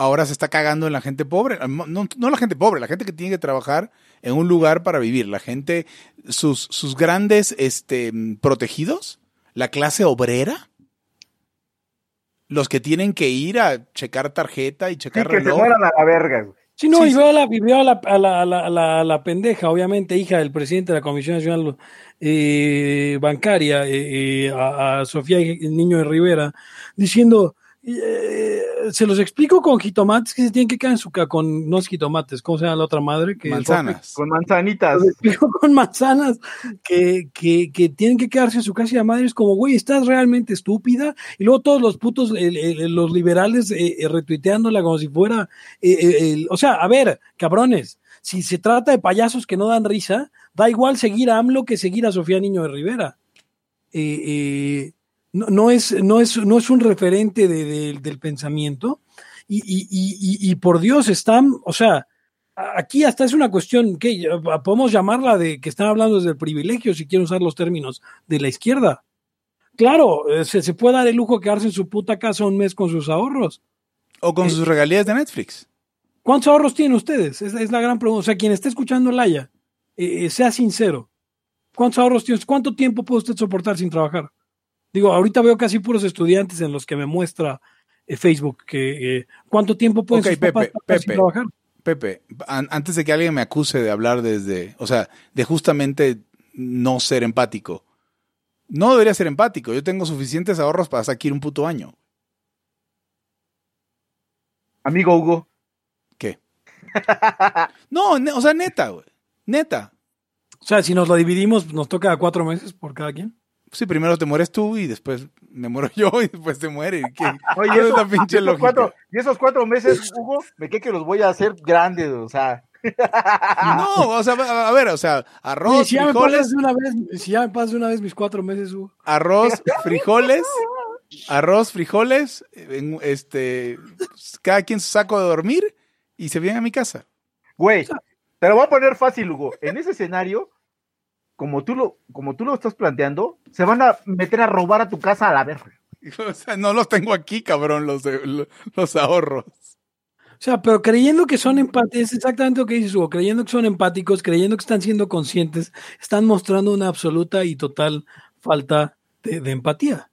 ahora se está cagando en la gente pobre. No, no la gente pobre, la gente que tiene que trabajar en un lugar para vivir. La gente, sus, sus grandes este, protegidos, la clase obrera, los que tienen que ir a checar tarjeta y Sí, checar que se a la verga. güey. Sí, no, Sí, y sí. veo, a la, y veo a, la, a, la, a la- a la- a la pendeja, obviamente, hija del presidente de la Comisión Nacional eh, Bancaria, eh, eh, a, a Sofía Niño de Rivera, diciendo, eh, se los explico con jitomates que se tienen que quedar en su casa, con, no es jitomates, ¿cómo se llama la otra madre? Que Manzanas. Con manzanitas. Los explico [laughs] con manzanas que, que, que tienen que quedarse en su casa y la madre es como, güey, estás realmente estúpida. Y luego todos los putos, el- el- los liberales eh, eh, retuiteándola como si fuera, eh, el- o sea, a ver, cabrones, si se trata de payasos que no dan risa, da igual seguir a AMLO que seguir a Sofía Niño de Rivera. Eh, eh, no, no es, no, es, no es un referente de- de- del pensamiento. Y, y, y, y- por Dios, están, o sea, aquí hasta es una cuestión que podemos llamarla de que están hablando desde el privilegio, si quieren usar los términos de la izquierda. Claro, eh, se, se puede dar el lujo de quedarse en su puta casa un mes con sus ahorros. O con Eh, sus regalías de Netflix. ¿Cuántos ahorros tienen ustedes? Es, es la gran pregunta. O sea, quien esté escuchando Laya, eh, eh, sea sincero. ¿Cuántos ahorros tiene? ¿Cuánto tiempo puede usted soportar sin trabajar? Digo, ahorita veo casi puros estudiantes en los que me muestra eh, Facebook que eh, cuánto tiempo pueden Ok, sus papás Pepe, sin Pepe. trabajar. Pepe, an- antes de que alguien me acuse de hablar desde, o sea, de justamente no ser empático. No debería ser empático. Yo tengo suficientes ahorros para sacar un puto año. Amigo Hugo. ¿Qué? [laughs] No, o sea, neta, güey. Neta. O sea, si nos lo dividimos, nos toca cuatro meses por cada quien. Sí, primero te mueres tú y después me muero [laughs] yo y después te muere. ¿Qué? [laughs] Oye, ¿Cuál es eso- la pinche y esos cuatro, y esos cuatro meses, [laughs] Hugo, me quedé que los voy a hacer grandes, o sea. No, o sea, a ver, o sea, arroz, si ya me frijoles, pasas de una vez, si ya me pasas de una vez mis cuatro meses, Hugo. arroz, frijoles, arroz, frijoles, este, cada quien su saco de dormir y se viene a mi casa. Güey, te lo voy a poner fácil, Hugo. En ese escenario, como tú lo, como tú lo estás planteando, se van a meter a robar a tu casa a la verga. [laughs] O sea, no los tengo aquí, cabrón, los, los ahorros. O sea, pero creyendo que son empáticos, es exactamente lo que dices, Hugo, creyendo que son empáticos, creyendo que están siendo conscientes, están mostrando una absoluta y total falta de, empatía.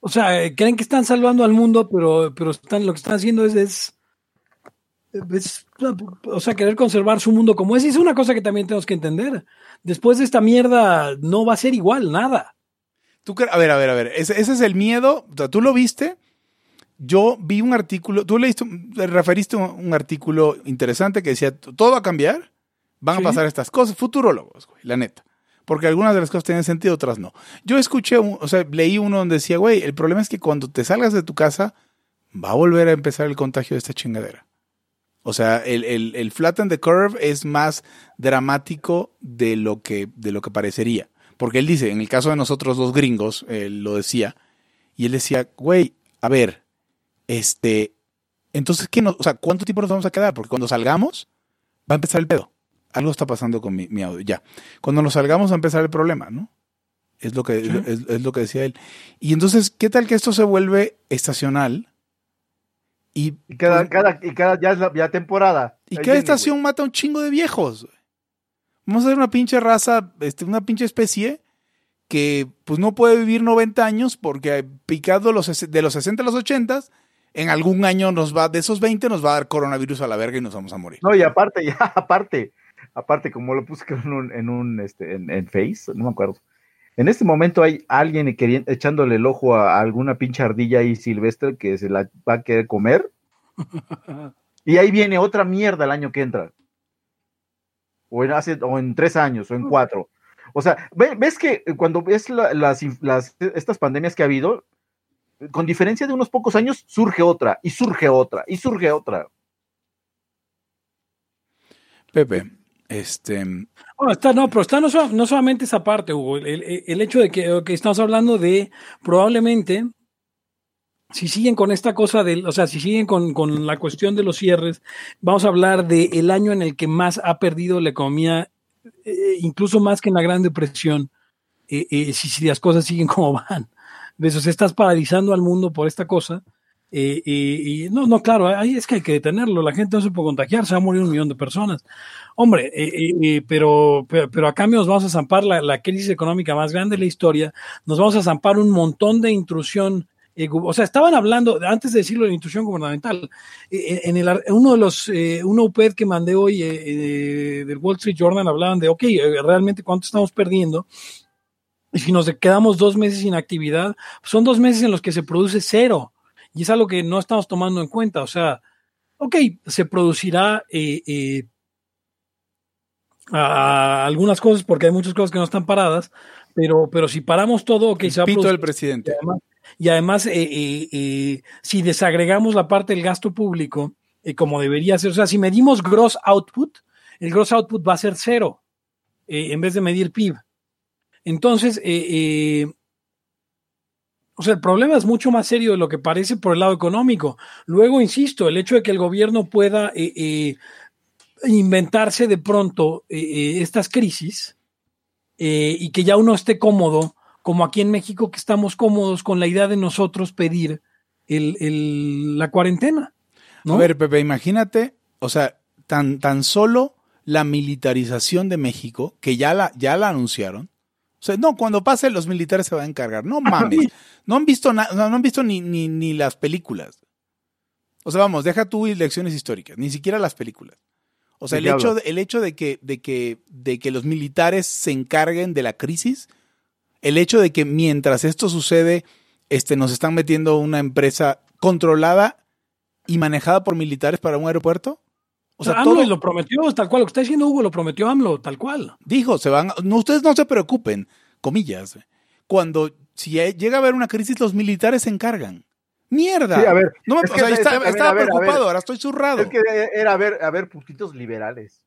O sea, eh, creen que están salvando al mundo, pero, pero están, lo que están haciendo es, es, o sea, querer conservar su mundo como es. Y es una cosa que también tenemos que entender. Después de esta mierda no va a ser igual, nada. Tú, a ver, a ver, a ver, ese, ese es el miedo, o sea, tú lo viste yo vi un artículo, tú leíste, referiste un, un artículo interesante que decía, todo va a cambiar, van a pasar estas cosas, futurólogos, güey, la neta. Porque algunas de las cosas tienen sentido, otras no. Yo escuché, o sea, leí uno donde decía, güey, el problema es que cuando te salgas de tu casa, va a volver a empezar el contagio de esta chingadera. O sea, el, el, el flatten the curve es más dramático de lo que, de lo que parecería. Porque él dice, en el caso de nosotros los gringos, él lo decía, y él decía, güey, a ver, este, entonces, ¿qué o sea, ¿cuánto tiempo nos vamos a quedar? Porque cuando salgamos, va a empezar el pedo. Algo está pasando con mi, audio, ya. Cuando nos salgamos va a empezar el problema, ¿no? Es lo que, es, lo que decía él. Y entonces, ¿qué tal que esto se vuelve estacional? Y, cada, pues cada, y cada ya es la ya temporada. Y cada estación mata un chingo de viejos. Vamos a hacer una pinche raza, este, una pinche especie que pues no puede vivir 90 años porque picado los, de los 60 a los 80 en algún año nos va, de esos 20 nos va a dar coronavirus a la verga y nos vamos a morir. No, y aparte, [laughs] ya, aparte, aparte, como lo puse en un, en un, este, en, Face, no me acuerdo. En este momento hay alguien echándole el ojo a alguna pinche ardilla ahí silvestre que se la va a querer comer. [laughs] y ahí viene otra mierda el año que entra. O en, hace, o en tres años, o en cuatro. O sea, ves que cuando ves las, las, estas pandemias que ha habido, con diferencia de unos pocos años, surge otra, y surge otra, y surge otra. Pepe, este. está, no, pero está no, solamente esa parte, Hugo. El, hecho de que, estamos hablando de probablemente, si siguen con esta cosa del, o sea, si siguen con, la cuestión de los cierres, vamos a hablar del el año en el que más ha perdido la economía, eh, incluso más que en la Gran Depresión, eh, eh, si, si las cosas siguen como [laughs] van de eso, se estás paralizando al mundo por esta cosa. Eh, y, no, no, claro, ahí es que hay que detenerlo. La gente no se puede contagiar, se va a morir un millón de personas. Hombre, eh, eh, pero, pero, a cambio nos vamos a zampar la, crisis económica más grande de la historia, nos vamos a zampar un montón de intrusión. o sea, estaban hablando, antes de decirlo de intrusión gubernamental, en el, uno de los, una UPED que mandé hoy del Wall Street Journal hablaban de, ok, realmente cuánto estamos perdiendo y si nos quedamos dos meses sin actividad, son dos meses en los que se produce cero. Y es algo que no estamos tomando en cuenta. O sea, ok, se producirá eh, eh, algunas cosas porque hay muchas cosas que no están paradas, pero, pero si paramos todo, ok, se va a producir. del presidente. Y además, eh, si desagregamos la parte del gasto público, como debería ser, o sea, si medimos gross output, el gross output va a ser cero en vez de medir PIB. Entonces, eh, eh, o sea, el problema es mucho más serio de lo que parece por el lado económico. Luego, insisto, el hecho de que el gobierno pueda eh, inventarse de pronto estas crisis y que ya uno esté cómodo, como aquí en México que estamos cómodos con la idea de nosotros pedir la cuarentena. A ver, Pepe, imagínate, o sea, tan, tan solo la militarización de México, que ya la, ya la anunciaron, no, cuando pase los militares se van a encargar. No mames. No han visto nada, no han visto ni, ni, las películas. O sea, vamos, deja tú lecciones históricas, ni siquiera las películas. O sea, el hecho, de, el hecho de que, de que, de que los militares se encarguen de la crisis, el hecho de que mientras esto sucede, este, nos están metiendo una empresa controlada y manejada por militares para un aeropuerto, o sea, AMLO todo... lo prometió, tal cual. Lo que está diciendo Hugo lo prometió AMLO, tal cual. Dijo, se van. No, ustedes no se preocupen, comillas. Cuando si llega a haber una crisis, los militares se encargan. ¡Mierda! Sí, a ver. No me, o sea, estaba preocupado, ahora estoy zurrado. Es que era a ver, a ver, puntitos liberales.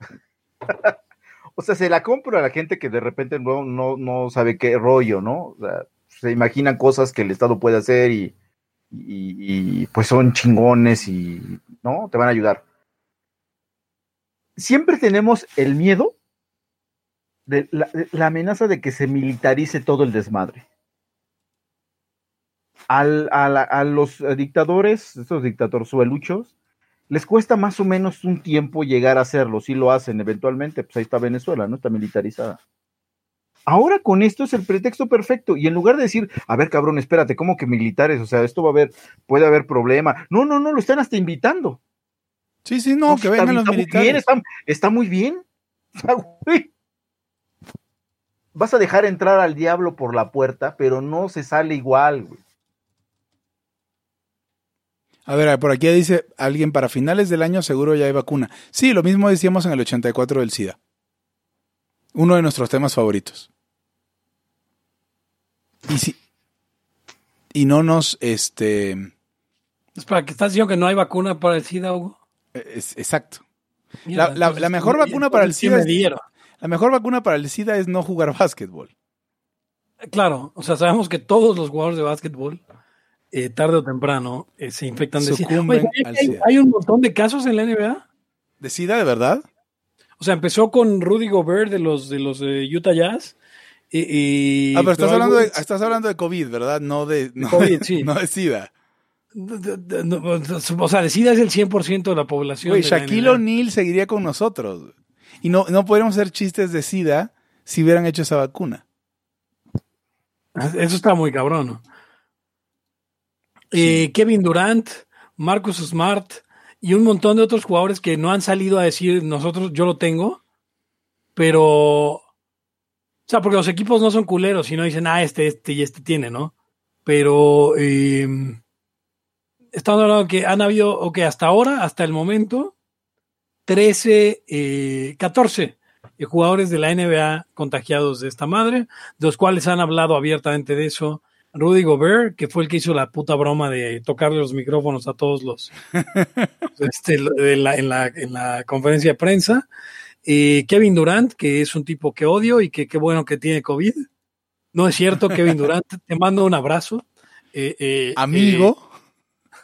[laughs] o sea, se la compro a la gente que de repente no, no, no sabe qué rollo, ¿no? O sea, se imaginan cosas que el Estado puede hacer y, y, y pues son chingones y, ¿no? Te van a ayudar siempre tenemos el miedo de la, amenaza de que se militarice todo el desmadre. Al- a, a los dictadores, estos dictatorzueluchos, les cuesta más o menos un tiempo llegar a hacerlo. Si lo hacen eventualmente, pues ahí está Venezuela, ¿no? Está militarizada. Ahora con esto es el pretexto perfecto. Y en lugar de decir, a ver, cabrón, espérate, ¿cómo que militares? O sea, esto va a haber, puede haber problema. No, no, no, lo están hasta invitando. Sí, sí, no, que está vengan bien, los está muy bien, está, está muy bien. [laughs] Vas a dejar entrar al diablo por la puerta, pero no se sale igual, güey. A ver, por aquí dice alguien, para finales del año seguro ya hay vacuna. Sí, lo mismo decíamos en el 84 del SIDA. Uno de nuestros temas favoritos. Y si... Y no nos, este... Espera, que estás diciendo que no hay vacuna para el SIDA, Hugo. Es- exacto. La- la- mejor ¿qué- vacuna para el entonces, ¿qué SIDA me es-? La mejor vacuna para el SIDA es no jugar [laughs] básquetbol. Claro, o sea, sabemos que todos los jugadores de básquetbol, eh, tarde o temprano, eh, se infectan de SIDA. Oye, hay, SIDA. hay un montón de casos en la NBA. ¿De SIDA de verdad? O sea, empezó con Rudy Gobert de los de los eh, Utah Jazz. y- y- ah, pero estás hablando, de, estás hablando de COVID, ¿verdad? No de, no, COVID, [laughs] sí. no de SIDA. O sea, de SIDA es el 100% de la población. La Shaquille. O'Neal seguiría con nosotros. Y no, no podríamos hacer chistes de SIDA si hubieran hecho esa vacuna. Eso está muy cabrón. ¿no? Eh, Kevin Durant, Marcus Smart y un montón de otros jugadores que no han salido a decir nosotros, yo lo tengo, pero, o sea, porque los equipos no son culeros, sino dicen, ah, este, este y este tiene, ¿no? Pero eh, estamos hablando que han habido, o que hasta ahora, hasta el momento, 13, eh, 14 eh, jugadores de la NBA contagiados de esta madre, de los cuales han hablado abiertamente de eso. Rudy Gobert, que fue el que hizo la puta broma de tocarle los micrófonos a todos los [laughs] este, de la- en, la, en la conferencia de prensa. Eh, Kevin Durant, que es un tipo que odio y que qué bueno que tiene COVID. No es cierto, Kevin Durant, te mando un abrazo. Eh, eh, [laughs] Amigo.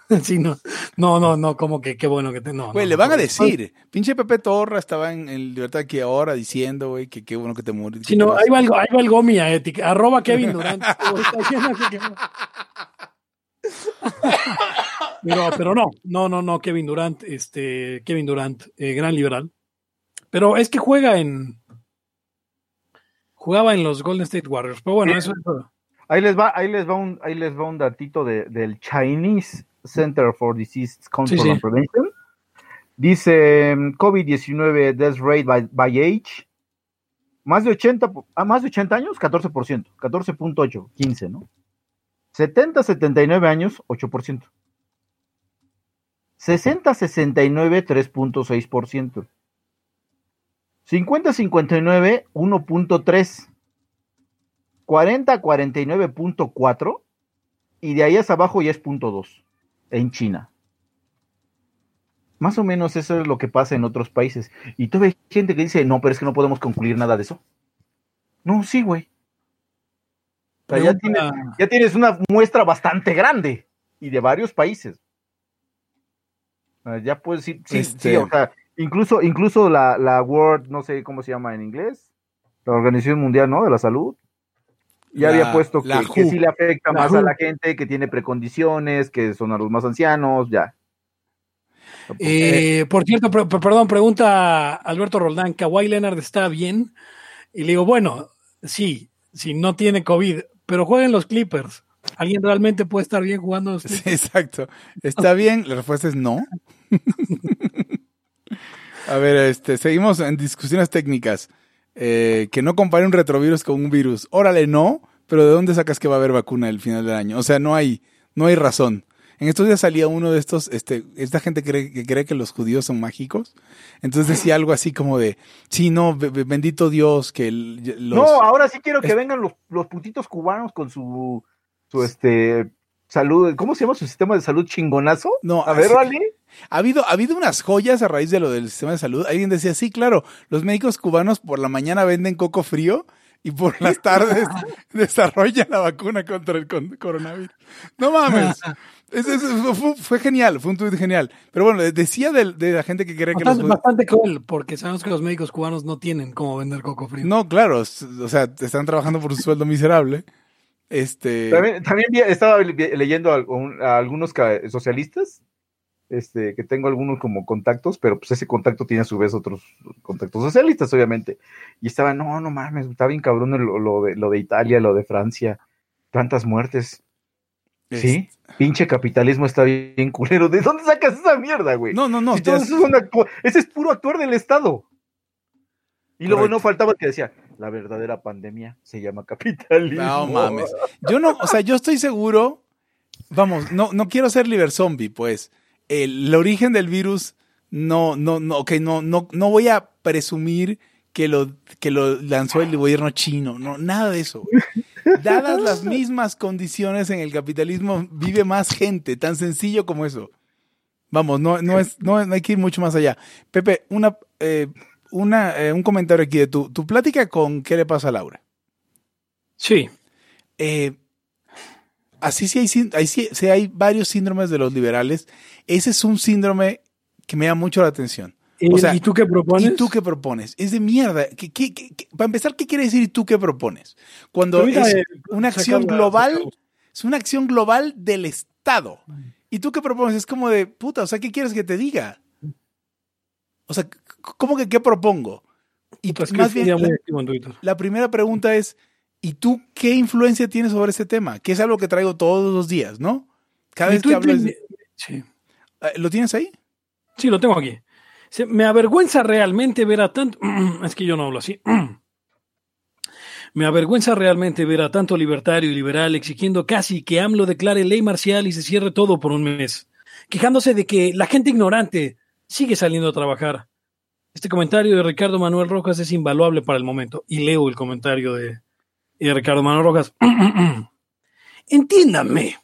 Eh, [laughs] sí, no, no, no, no, como que qué bueno que te. No, Güey, no, le no, van a no. decir. Pinche Pepe Torra estaba en, en Libertad aquí ahora diciendo, güey, que qué bueno que te moriste. Sí, no, ahí va el, ahí va el Gomi a ética, arroba Kevin Durant. [laughs] pero, pero no, no, no, no, Kevin Durant, este, Kevin Durant, eh, gran liberal. Pero es que juega en, jugaba en los Golden State Warriors. Pero bueno, eso, eso- Ahí les va, ahí les va un, ahí les va un datito de- del Chinese Center for Disease Control Sí, sí. and Prevention. Dice mm, COVID-19 death rate by, by age. Más de 80, po- ah, más de 80 años, 14%, 14.8, 15, ¿no? 70, 79 años, 8%. 60, 69, 3.6%. 50, 59, 1.3. 40 49.4 y de ahí hacia abajo ya es punto 2 en China. Más o menos eso es lo que pasa en otros países. Y todavía hay gente que dice, no, pero es que no podemos concluir nada de eso. No, sí, güey. O sea, ya, tienes, ya tienes una muestra bastante grande y de varios países. Ya puedes decir, sí, Este- sí, o sea, incluso, incluso la, la World, no sé cómo se llama en inglés, la Organización Mundial, ¿no? De la Salud, ya La- había puesto que, que WHO. sí le afecta La más WHO. a la gente, que tiene precondiciones, que son a los más ancianos, ya. Eh, por cierto, per- per- perdón, pregunta Alberto Roldán, ¿Kawhi Leonard está bien? Y le digo, bueno, sí, sí, no tiene COVID, pero jueguen los Clippers. ¿Alguien realmente puede estar bien jugando los Clippers? Sí, exacto. ¿Está bien? La respuesta es no. [laughs] A ver, este, seguimos en discusiones técnicas. Eh, que no compare un retrovirus con un virus. Órale, no, pero ¿de dónde sacas que va a haber vacuna el final del año? O sea, no hay, no hay razón. En estos días salía uno de estos, este, esta gente cree, que cree que los judíos son mágicos. Entonces decía algo así como de, sí, no, be- be- bendito Dios, que el- los... No, ahora sí quiero que Es- vengan los, los putitos cubanos con su, su este salud, ¿cómo se llama su sistema de salud chingonazo? No, a ver, vale. Ha habido, ha habido unas joyas a raíz de lo del sistema de salud. Alguien decía, sí, claro, los médicos cubanos por la mañana venden coco frío y por las tardes [laughs] desarrolla la vacuna contra el coronavirus. No mames. [laughs] Es- es- fue, fue genial, fue un tuit genial. Pero bueno, decía de, de la gente que cree que los... Bastante, bastante cruel, porque sabemos que los médicos cubanos no tienen cómo vender coco frío. No, claro, o sea, están trabajando por un sueldo miserable. Este... También, estaba le- leyendo a, un- a algunos socialistas, este, que tengo algunos como contactos, pero pues ese contacto tiene a su vez otros contactos socialistas, obviamente. Y estaba, no, no mames, está bien cabrón lo, lo de, lo de Italia, lo de Francia, tantas muertes. es- Sí, pinche capitalismo está bien culero. ¿De dónde sacas esa mierda, güey? No, no, no. Si eso es ese es puro actuar del Estado. Y luego Correcto. no faltaba que decía, la verdadera pandemia se llama capitalismo. No mames. Yo no, o sea, yo estoy seguro. Vamos, no, no quiero ser liver zombie, pues. El, origen del virus, no, no, no, ok, no, no, no voy a presumir que lo, que lo lanzó el gobierno chino. No, nada de eso. Dadas las mismas condiciones en el capitalismo, vive más gente, tan sencillo como eso. Vamos, no, no es, no, no hay que ir mucho más allá. Pepe, una, eh, una, eh, un comentario aquí de tu, tu plática con qué le pasa a Laura. Sí. Eh, así sí hay, hay, sí- hay varios síndromes de los liberales. Ese es un síndrome que me da mucho la atención. O ¿Y, sea, ¿y tú qué propones? ¿Y tú qué propones? Es de mierda. ¿Qué- qué- para empezar, ¿qué quiere decir y tú qué propones? Cuando es una acción global, es una acción global del Estado. ¿Y tú qué propones? Es como de, puta, o sea, ¿qué quieres que te diga? O sea, ¿cómo que qué propongo? Y Pues más bien, la- primera pregunta es, ¿y tú qué influencia tienes sobre este tema? Que es algo que traigo todos los días, ¿no? Cada vez que hablo... de- Sí. Eh, ¿Lo tienes ahí? Sí, lo tengo aquí. Se- me avergüenza realmente ver a tanto. [clears throat] Es que yo no hablo así. [clears throat] Me avergüenza realmente ver a tanto libertario y liberal exigiendo casi que AMLO declare ley marcial y se cierre todo por un mes, quejándose de que la gente ignorante sigue saliendo a trabajar. Este comentario de Ricardo Manuel Rojas es invaluable para el momento. Y leo el comentario de, de Ricardo Manuel Rojas. [clears throat] Entiéndanme,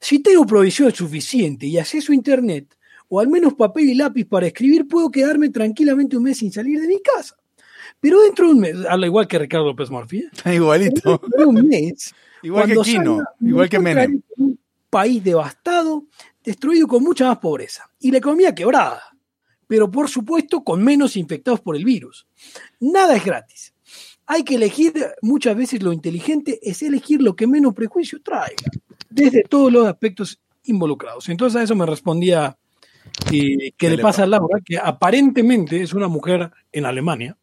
si tengo provisión suficiente y acceso a Internet, o al menos papel y lápiz para escribir, puedo quedarme tranquilamente un mes sin salir de mi casa. Pero dentro de un mes, habla igual que Ricardo López Murphy, ¿eh? [laughs] Igualito. dentro de un mes, [laughs] Igual que salga, igual que me Menem. Un país devastado, destruido con mucha más pobreza y la economía quebrada, pero por supuesto con menos infectados por el virus. Nada es gratis. Hay que elegir, muchas veces lo inteligente es elegir lo que menos prejuicio traiga, desde todos los aspectos involucrados. Entonces a eso me respondía eh, que le pasa a Laura, que aparentemente es una mujer en Alemania.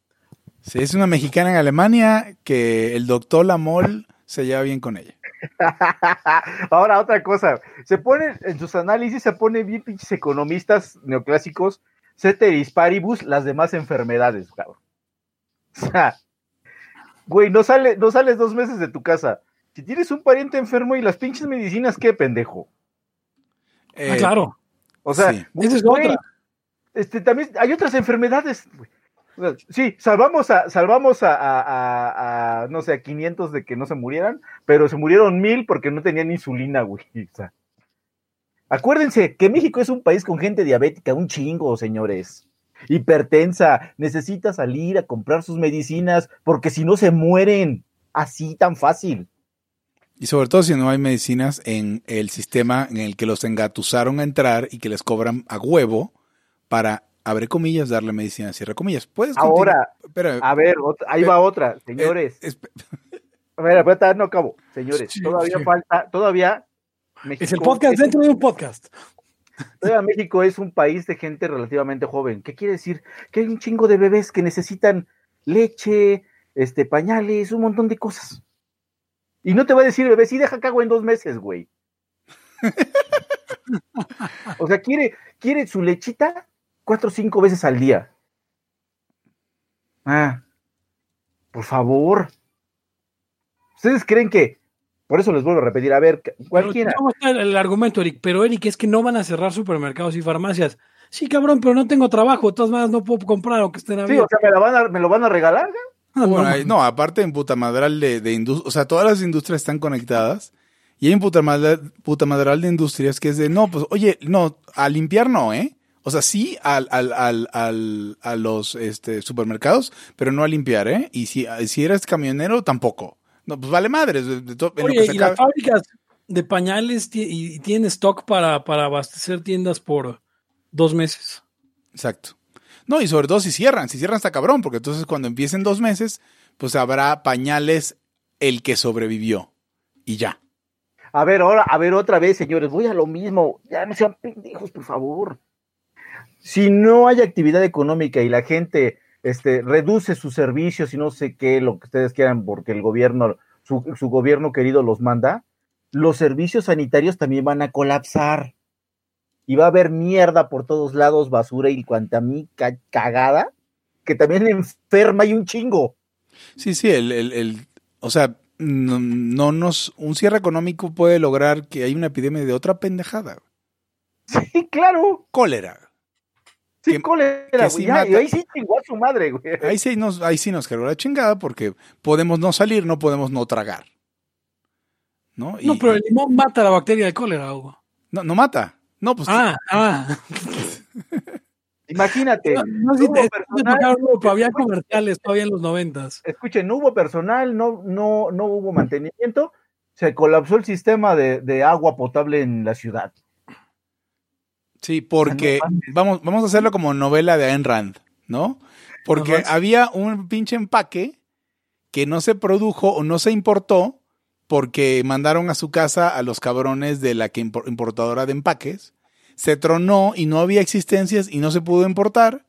Sí, es una mexicana en Alemania que el doctor Lamol se lleva bien con ella. [laughs] Ahora, otra cosa. Se pone, en sus análisis, se pone bien pinches economistas neoclásicos, ceteris paribus, las demás enfermedades, cabrón. O sea, güey, no, sale, no sales dos meses de tu casa. Si tienes un pariente enfermo y las pinches medicinas, ¿qué pendejo? Eh, Ah, claro, O sea, Sí. esa es güey, otra. este, también hay otras enfermedades. güey. O sea, sí, salvamos a, salvamos a, a- a- a, no sé, a 500 de que no se murieran, pero se murieron mil porque no tenían insulina, güey. [laughs] O sea, acuérdense que México es un país con gente diabética, un chingo, señores. Hipertensa, necesita salir a comprar sus medicinas porque si no se mueren así tan fácil. Y sobre todo si no hay medicinas en el sistema en el que los engatusaron a entrar y que les cobran a huevo para, abre comillas, darle medicina, cierre comillas. Puedes Ahora? Espera, a ver, otra- ahí va otra, señores. eh, A ver, no acabo. Señores, Sí, todavía sí. falta, todavía. Es el podcast es- dentro de un podcast. México es un país de gente relativamente joven. ¿Qué quiere decir? Que hay un chingo de bebés que necesitan leche, este, pañales, un montón de cosas. Y no te va a decir bebé, sí, deja cago en dos meses, güey. [laughs] o sea, quiere, quiere su lechita cuatro o cinco veces al día. Ah, por favor. ¿Ustedes creen que, por eso les vuelvo a repetir, a ver, cualquiera, ¿Cómo está el, el argumento, Eric? Pero, Eric, es que no van a cerrar supermercados y farmacias. Sí, cabrón, pero no tengo trabajo. De todas maneras, no puedo comprar aunque estén sí, abiertos. o sea, me, la van a- me lo van a regalar? Ah, no, Bueno, no. hay- no, aparte en puta madral de, de industria, o sea, todas las industrias están conectadas y hay un puta madral, puta madral de industrias que es de, no, pues, oye, no, a limpiar no, ¿eh? O sea, sí al, al, al, al, a los este, supermercados, pero no a limpiar, ¿eh? Y si, si eres camionero, tampoco. No, pues vale madre. Oye, y las fábricas de pañales y tienen stock para, para abastecer tiendas por dos meses. Exacto. No, y sobre todo si cierran, si cierran está cabrón, porque entonces cuando empiecen dos meses, pues habrá pañales el que sobrevivió. Y ya. A ver, ahora, a ver otra vez, señores, voy a lo mismo. Ya no sean pendejos, por favor. Si no hay actividad económica y la gente este, reduce sus servicios y no sé qué, lo que ustedes quieran, porque el gobierno, su, su gobierno querido los manda, los servicios sanitarios también van a colapsar y va a haber mierda por todos lados, basura y cuanta mí cagada, que también enferma y un chingo. Sí, sí, el, el, el o sea, no, no, nos, un cierre económico puede lograr que haya una epidemia de otra pendejada. [laughs] Sí, claro. Cólera. Sí, cólera, güey. y ahí sí chingó a su madre, güey. Ahí sí nos, ahí sí nos cargó la chingada porque podemos no salir, no podemos no tragar. ¿No? no, pero el limón mata la bacteria de cólera, Hugo. No, no mata. No, pues. Ah, ah. [laughs] Imagínate. No, si te, personal, había comerciales todavía en los noventas. Escuchen, no hubo personal, no, no, no hubo mantenimiento, se colapsó el sistema de, de agua potable en la ciudad. Sí, porque vamos, vamos a hacerlo como novela de Ayn Rand, ¿no? Porque había un pinche empaque que no se produjo o no se importó porque mandaron a su casa a los cabrones de la que importadora de empaques, se tronó y no había existencias y no se pudo importar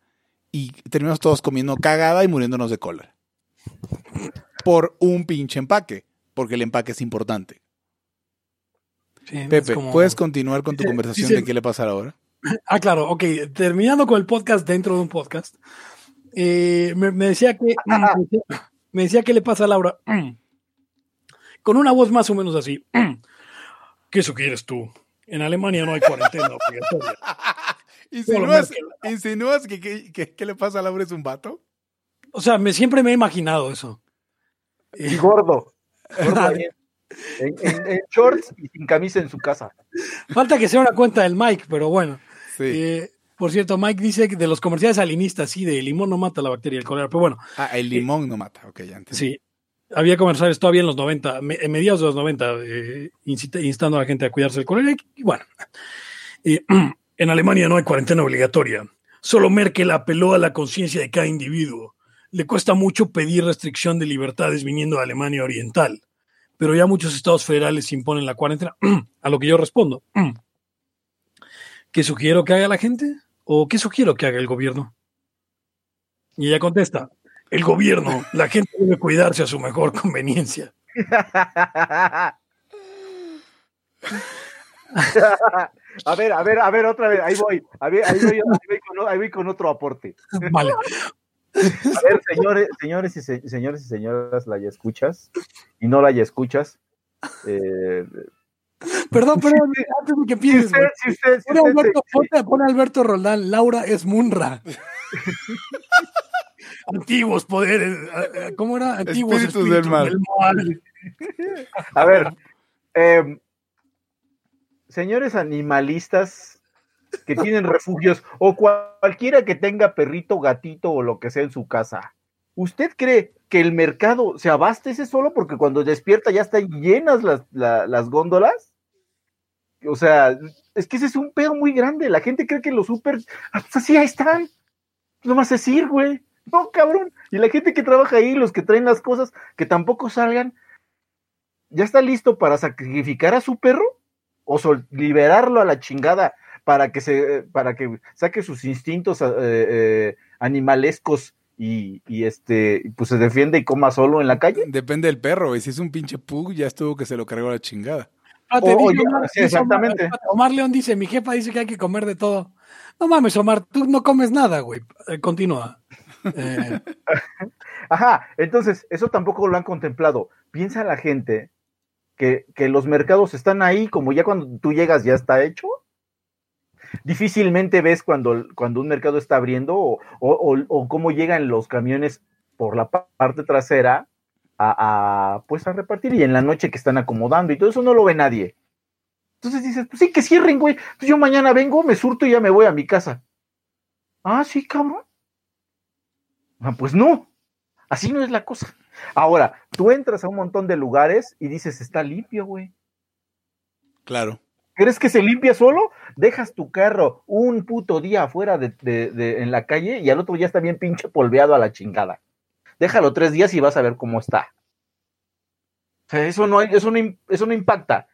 y terminamos todos comiendo cagada y muriéndonos de cólera. Por un pinche empaque, porque el empaque es importante. Pepe, ¿puedes continuar con tu conversación de qué le pasa ahora? [laughs] Ah, claro, ok. Terminando con el podcast dentro de un podcast. Eh, me, decía que [laughs] me decía que le pasa a Laura con una voz más o menos así. [clears throat] ¿Qué eso quieres tú? En Alemania no hay cuarentena [laughs] obligatoria. ¿Insinúas, que, qué le pasa a Laura es un vato? O sea, me, siempre me he imaginado eso. Y gordo. en, shorts y sin camisa en su casa. Falta que sea una cuenta del Mike, pero bueno. Eh, por cierto, Mike dice que de los comerciales alinistas, sí, de limón no mata la bacteria del cólera, pero bueno. Ah, el limón no mata, ok, ya entiendo. Sí, había comerciales todavía en los 90, en mediados de los 90, eh, instando a la gente a cuidarse del cólera. Y bueno, [clears throat] en Alemania no hay cuarentena obligatoria. Solo Merkel apeló a la conciencia de cada individuo. Le cuesta mucho pedir restricción de libertades viniendo de Alemania Oriental, pero ya muchos estados federales imponen la cuarentena. [clears throat] a lo que yo respondo, [clears throat] ¿qué sugiero que haga la gente? ¿O qué sugiero que haga el gobierno? Y ella contesta, el gobierno, la gente debe cuidarse a su mejor conveniencia. [laughs] A ver, a ver, a ver, otra vez, ahí voy, ahí voy, ahí voy, ahí voy, con, otro aporte. Vale. A ver, señores, señores y señores y señoras, la ya escuchas y no la ya escuchas. Eh, [laughs] perdón, perdón, antes de que empieces. Si usted, si usted, Alberto, pone, Alberto Roldán, Laura es Munra [laughs] antiguos poderes, ¿cómo era? Antiguos espíritus, del, mal. A ver, em, señores animalistas que tienen refugios o cualquiera que tenga perrito, gatito o lo que sea en su casa, ¿usted cree que el mercado se abastece solo porque cuando despierta ya están llenas las, las góndolas? O sea, es que ese es un pedo muy grande. La gente cree que los super, ah, pues así ahí están. No más decir, güey. No, cabrón. Y la gente que trabaja ahí, los que traen las cosas, que tampoco salgan, ¿ya está listo para sacrificar a su perro? ¿O liberarlo a la chingada para que se, para que saque sus instintos eh, eh, animalescos y, y, este, pues se defiende y coma solo en la calle? Depende del perro, y si es un pinche pug, ya estuvo que se lo cargó a la chingada. Ah, te exactamente. Omar León dice, mi jefa dice que hay que comer de todo. No mames, Omar, tú no comes nada, güey. Eh, continúa. Eh. [laughs] Ajá, entonces, eso tampoco lo han contemplado. Piensa la gente que, los mercados están ahí, como ya cuando tú llegas ya está hecho. Difícilmente ves cuando, cuando un mercado está abriendo o, cómo llegan los camiones por la parte trasera a, pues a repartir y en la noche que están acomodando y todo eso no lo ve nadie. Entonces dices, pues sí, que cierren, güey. Pues yo mañana vengo, me surto y ya me voy a mi casa. Ah, sí, cabrón. Ah, pues no. Así no es la cosa. Ahora, tú entras a un montón de lugares y dices, está limpio, güey. Claro. ¿Crees que se limpia solo? Dejas tu carro un puto día afuera de, de- de- en la calle y al otro ya está bien pinche polveado a la chingada. Déjalo tres días y vas a ver cómo está. O sea, eso no, hay- eso no, eso no impacta.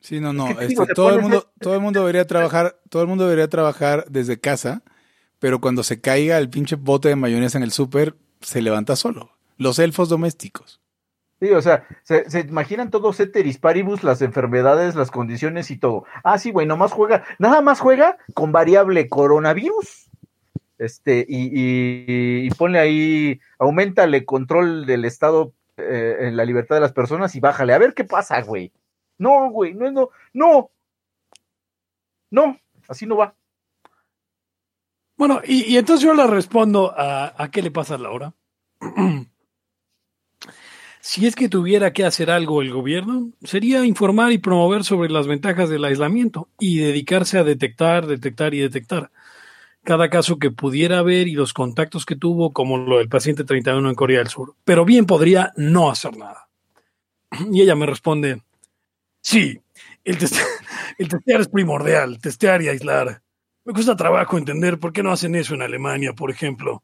Sí, no, no. este, todo el mundo, este- todo el mundo debería trabajar, todo el mundo debería trabajar desde casa, pero cuando se caiga el pinche bote de mayonesa en el súper, se levanta solo. Los elfos domésticos. Sí, o sea, se, imaginan todos ceteris paribus, las enfermedades, las condiciones y todo. Ah, sí, güey, nomás juega, nada más juega con variable coronavirus. Este, y, y, y ponle ahí, aumentale control del Estado eh, en la libertad de las personas y bájale. A ver qué pasa, güey. No, güey, no, no, no. No, así no va. Bueno, y, y entonces yo le respondo a, a qué le pasa a Laura. [clears throat] si es que tuviera que hacer algo el gobierno, sería informar y promover sobre las ventajas del aislamiento y dedicarse a detectar, detectar y detectar cada caso que pudiera haber y los contactos que tuvo, como lo del paciente 31 en Corea del Sur. Pero bien podría no hacer nada. [clears throat] Y ella me responde, sí, el, [laughs] el testear es primordial, testear y aislar. Me cuesta trabajo entender por qué no hacen eso en Alemania, por ejemplo.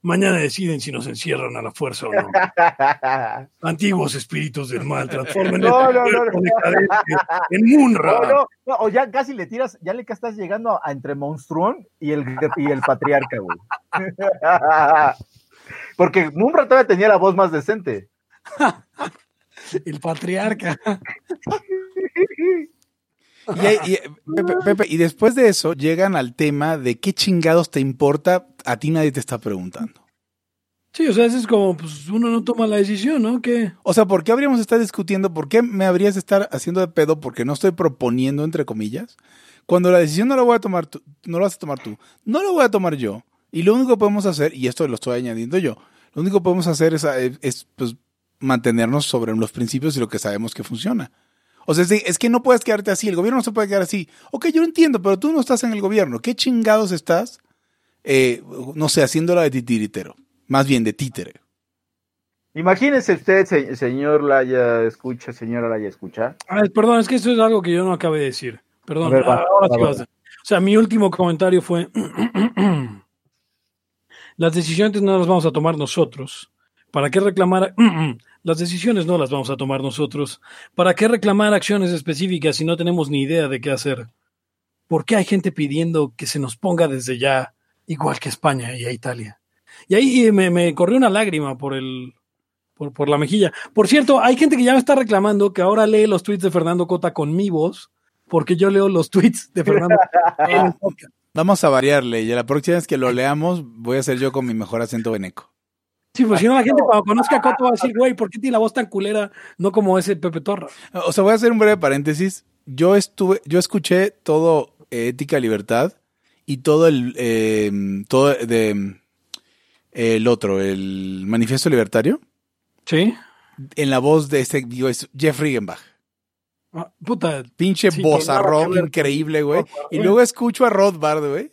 Mañana deciden si nos encierran a la fuerza o no. [laughs] Antiguos espíritus del mal, transformen No, el no, en Munra. No, no, no, o ya casi le tiras, ya le que estás llegando a, a entre Monstruón y el, y el patriarca, güey. [laughs] Porque Mumbra todavía tenía la voz más decente. [laughs] El patriarca. Y, hay- y- Pepe, Pepe, y después de eso llegan al tema de qué chingados te importa, a ti nadie te está preguntando. Sí, o sea, eso es como, pues uno no toma la decisión, ¿no? O sea, ¿por qué habríamos de estar discutiendo? ¿Por qué me habrías de estar haciendo de pedo porque no estoy proponiendo, entre comillas? Cuando la decisión no la voy a tomar tú, no la vas a tomar tú, no la voy a tomar yo. Y lo único que podemos hacer, y esto lo estoy añadiendo yo, lo único que podemos hacer es, eh, es, pues, mantenernos sobre los principios y lo que sabemos que funciona. O sea, es que no puedes quedarte así, el gobierno no se puede quedar así. Ok, yo lo entiendo, pero tú no estás en el gobierno. ¿Qué chingados estás, eh, no sé, haciéndola de titiritero? Más bien de títere. Imagínese usted, se- señor Laya, escucha, señora Laya, escucha. Perdón, es que esto es algo que yo no acabé de decir. Perdón, ver, va, ahora va, sí va. vas a- O sea, mi último comentario fue, [clears throat] las decisiones no las vamos a tomar nosotros. ¿Para qué reclamar? [clears throat] Las decisiones no las vamos a tomar nosotros. ¿Para qué reclamar acciones específicas si no tenemos ni idea de qué hacer? ¿Por qué hay gente pidiendo que se nos ponga desde ya, igual que España y a Italia? Y ahí me, me corrió una lágrima por el, por, por la mejilla. Por cierto, hay gente que ya me está reclamando que ahora lee los tweets de Fernando Cota con mi voz, porque yo leo los tweets de Fernando [laughs] Cota. Vamos a variarle y la próxima vez que lo leamos voy a hacer yo con mi mejor acento veneco. Sí, pues si no la gente [laughs] cuando conozca a Cota va a decir, güey, ¿por qué tiene la voz tan culera? No como ese Pepe Torra. O sea, voy a hacer un breve paréntesis. Yo estuve, yo escuché todo eh, Ética Libertad y todo el eh, todo de el otro, el Manifiesto Libertario, Sí. en la voz de este, digo, es Jeff Riegenbach. Ah, puta. Pinche Sí, bozarrón increíble, güey. Y luego escucho a Rothbard, güey.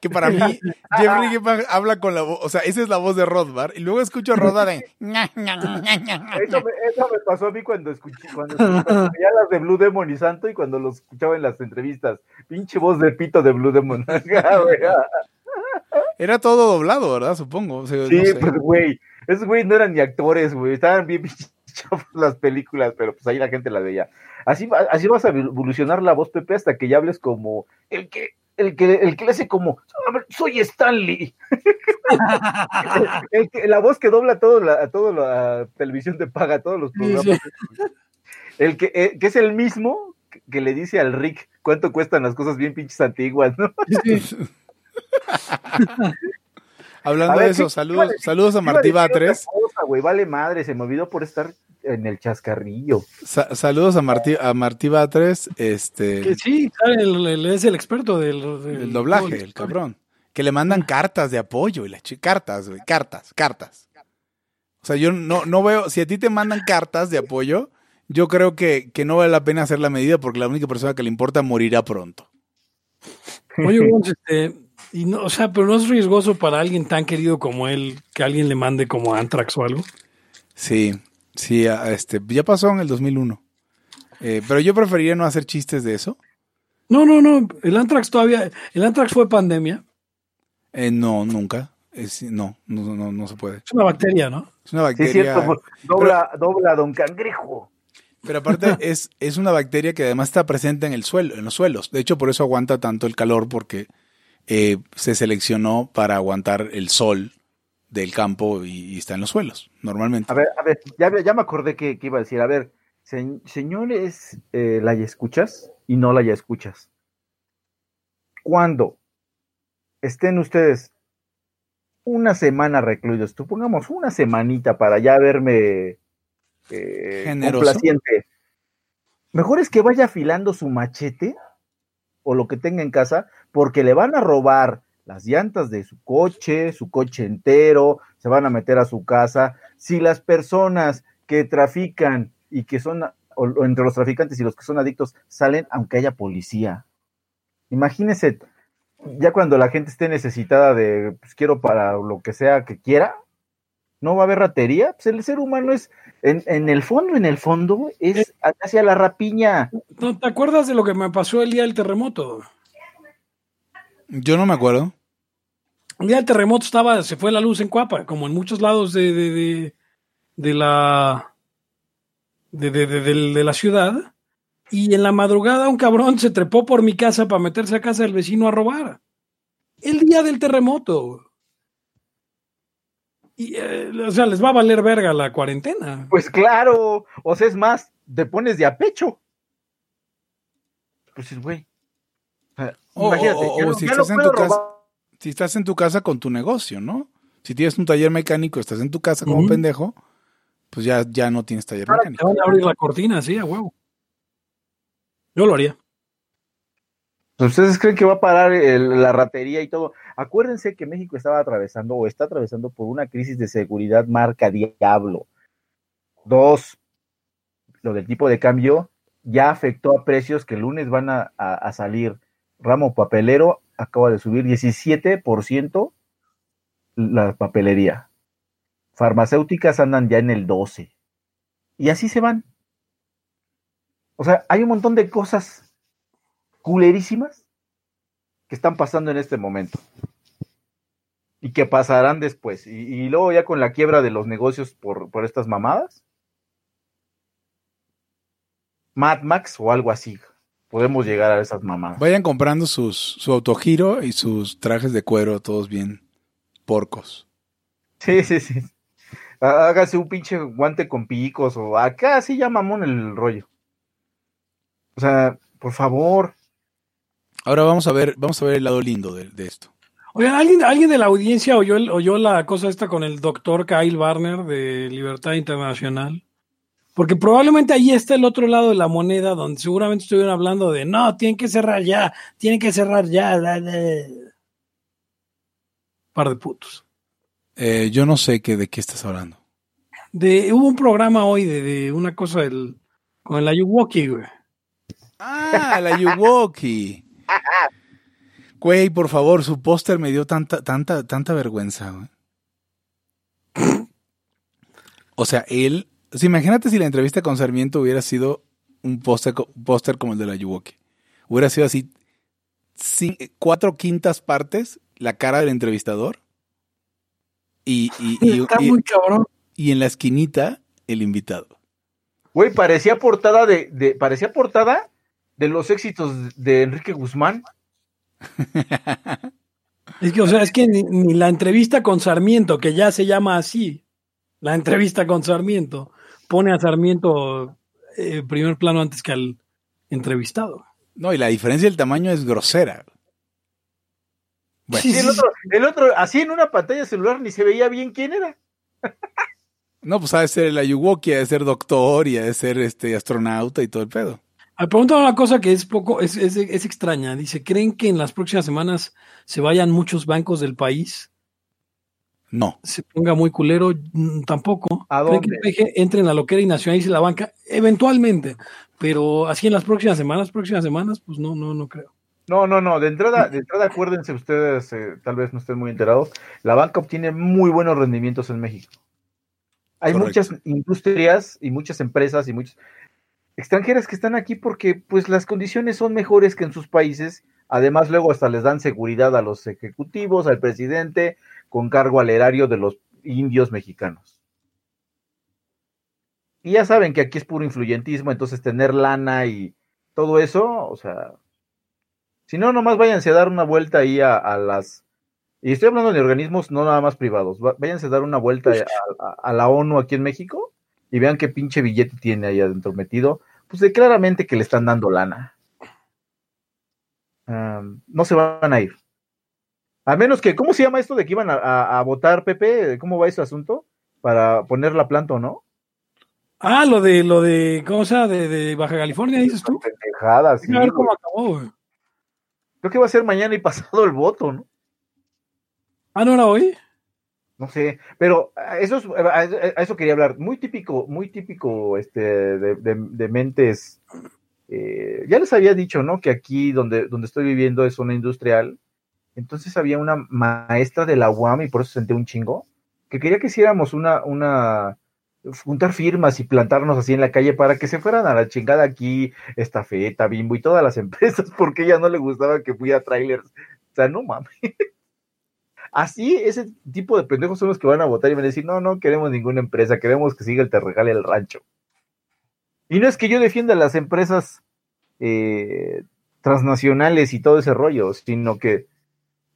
Que para mí, [laughs] Jeff Riegenbach habla con la voz, o sea, esa es la voz de Rothbard. Y luego escucho a Rothbard en... [laughs] Eso me, eso me pasó a mí cuando escuché, cuando escuché [laughs] las de Blue Demon y Santo y cuando los escuchaba en las entrevistas. Pinche voz de pito de Blue Demon. Era todo doblado, ¿verdad? Supongo. O sea, sí, no sé. pues güey. Esos güey no eran ni actores, güey. Estaban bien las películas, pero pues ahí la gente las veía. Así, va- así vas a evolucionar la voz, Pepe, hasta que ya hables como el que, el que, el que le hace como, "A ver, soy Stanley. [laughs] El que- la voz que dobla todo la, a toda la televisión te paga, todos los Sí, programas. El que, eh, que es el mismo que, que le dice al Rick cuánto cuestan las cosas bien pinches antiguas, ¿no? Hablando ver, de eso, ¿qué- saludos, saludos a Martí Batres. vale madre, se me olvidó por estar en el chascarrillo. Sa- saludos a Martí, a Martí Batres, este, Que sí, el- el- es el experto del, del- el doblaje, el cabrón. Que le mandan cartas de apoyo y la chi- cartas, güey, cartas, cartas. O sea, yo no, no veo, si a ti te mandan cartas de apoyo, yo creo que, que no vale la pena hacer la medida porque la única persona que le importa morirá pronto. Oye, este, Y no, o sea, pero no es riesgoso para alguien tan querido como él que alguien le mande como Antrax o algo. Sí, sí, este, ya pasó en el 2001. Eh, pero yo preferiría no hacer chistes de eso. No, no, no. El Antrax todavía. El Antrax fue pandemia. Eh, no, nunca. Es- no, no, no, no se puede. Es una bacteria, ¿no? Es una Sí, es bacteria. cierto. pues, Dobla, dobla, don Cangrejo. Pero aparte [laughs] es, es una bacteria que además está presente en el suelo, en los suelos. De hecho, por eso aguanta tanto el calor, porque eh, se seleccionó para aguantar el sol del campo y, y está en los suelos, normalmente. A ver, a ver, ya, ya me acordé que, que iba a decir. A ver, se- señores, eh, la ya escuchas y no la ya escuchas. Cuando estén ustedes una semana recluidos, supongamos una semanita para ya verme eh, Generoso. complaciente, mejor es que vaya afilando su machete o lo que tenga en casa, porque le van a robar las llantas de su coche, su coche entero, se van a meter a su casa. Si las personas que trafican y que son, o, o entre los traficantes y los que son adictos, salen aunque haya policía. Imagínense, ya cuando la gente esté necesitada de, pues quiero para lo que sea que quiera, no va a haber ratería. Pues el ser humano es, en, en el fondo, en el fondo, es hacia la rapiña. ¿No te acuerdas de lo que me pasó el día del terremoto? Yo no me acuerdo. El día del terremoto estaba, se fue la luz en Cuapa, como en muchos lados de, de, de, de la de, de, de- del- de la ciudad. Y en la madrugada un cabrón se trepó por mi casa para meterse a casa del vecino a robar. El día del terremoto. Y, eh, o sea, les va a valer verga la cuarentena. Pues claro, o sea, es más, te pones de a pecho. Pues es güey. O- imagínate, o- si estás en tu casa-. Si estás en tu casa con tu negocio, ¿no? Si tienes un taller mecánico, estás en tu casa como pendejo, pues ya, ya no tienes taller Te mecánico. van a abrir la cortina, sí, a huevo. Yo lo haría. ¿Ustedes creen que va a parar el- la ratería y todo? Acuérdense que México estaba atravesando o está atravesando por una crisis de seguridad marca diablo. Dos, lo del tipo de cambio ya afectó a precios que el lunes van a, a- a salir. Ramo papelero acaba de subir 17% la papelería. Farmacéuticas andan ya en el 12. Y así se van. O sea, hay un montón de cosas culerísimas que están pasando en este momento y que pasarán después. Y, luego ya con la quiebra de los negocios por, por estas mamadas, Mad Max o algo así, podemos llegar a esas mamadas. Vayan comprando sus, su autogiro y sus trajes de cuero, todos bien porcos. Sí, sí, sí. Há- Hágase un pinche guante con picos o acá sí ya mamón el rollo. O sea, por favor. Ahora vamos a ver, vamos a ver el lado lindo de, de esto. Oigan, ¿alguien, ¿alguien de la audiencia oyó, el- oyó la cosa esta con el doctor Kyle Barner de Libertad Internacional? Porque probablemente ahí está el otro lado de la moneda, donde seguramente estuvieron hablando de no, tienen que cerrar ya, tienen que cerrar ya. la, la". Par de putos. Eh, yo no sé qué, de qué estás hablando. De, hubo un programa hoy de, de una cosa del, con el Ayuwoki, güey. Ah, la Yuwoki. Güey, por favor, su póster me dio tanta, tanta, tanta vergüenza. güey. O sea, él, sea, imagínate si la entrevista con Sarmiento hubiera sido un póster co- póster como el de la Yuwoki. Hubiera sido así, cuatro quintas partes, la cara del entrevistador. Y, y, y- Está y- muy cabrón. y en la esquinita, el invitado. Güey, parecía portada de, de- parecía portada de los éxitos de Enrique Guzmán. [laughs] Es que, o sea, es que ni, ni la entrevista con Sarmiento, que ya se llama así, la entrevista con Sarmiento, pone a Sarmiento eh, en primer plano antes que al entrevistado. No, y la diferencia del tamaño es grosera. Bueno. Sí, Sí, el, otro, el otro, así en una pantalla celular ni se veía bien quién era. [laughs] No, pues ha de ser el Ayuwoki, ha de ser doctor y ha de ser este astronauta y todo el pedo. Me preguntan una cosa que es poco, es, es, es extraña. Dice, ¿creen que en las próximas semanas se vayan muchos bancos del país? No. Se ponga muy culero, Mm, tampoco. ¿A ¿Creen dónde? que el PG entre en la loquera y nacionalice la banca? Eventualmente. Pero así en las próximas semanas, próximas semanas, pues no, no, no creo. No, no, no. De entrada, de entrada acuérdense ustedes, eh, tal vez no estén muy enterados, la banca obtiene muy buenos rendimientos en México. Hay Correcto. muchas industrias y muchas empresas y muchas extranjeras que están aquí porque pues las condiciones son mejores que en sus países. Además, luego hasta les dan seguridad a los ejecutivos, al presidente, con cargo al erario de los indios mexicanos. Y ya saben que aquí es puro influyentismo, entonces tener lana y todo eso, o sea, si no, nomás váyanse a dar una vuelta ahí a, a las... Y estoy hablando de organismos no nada más privados. va- Váyanse a dar una vuelta a, a- a la ONU aquí en México y vean qué pinche billete tiene ahí adentro metido. Pues de claramente que le están dando lana. No se van a ir. A menos que, ¿cómo se llama esto de que iban a, a- a votar, Pepe? ¿Cómo va ese asunto? Para poner la planta o no. Ah, lo de, lo de, ¿cómo se llama? De, de Baja California, dices tú. Pendejadas, sí, a ver cómo acabó, güey. Creo que va a ser mañana y pasado el voto, ¿no? Ah, no era hoy. No sé, pero a eso, es- a eso quería hablar. Muy típico, muy típico este, de, de- de mentes. eh, ya les había dicho, ¿no? Que aquí donde, donde estoy viviendo es zona industrial. Entonces había una maestra de la UAM y por eso senté un chingo, que quería que hiciéramos una, una, juntar firmas y plantarnos así en la calle para que se fueran a la chingada aquí, Estafeta, Bimbo y todas las [laughs] empresas, porque ella no le gustaba que fui a trailers. O sea, no mames. [laughs] Así, ese tipo de pendejos son los que van a votar y van a decir, no, no queremos ninguna empresa, queremos que siga el te regale el rancho. Y no es que yo defienda las empresas eh, transnacionales y todo ese rollo, sino que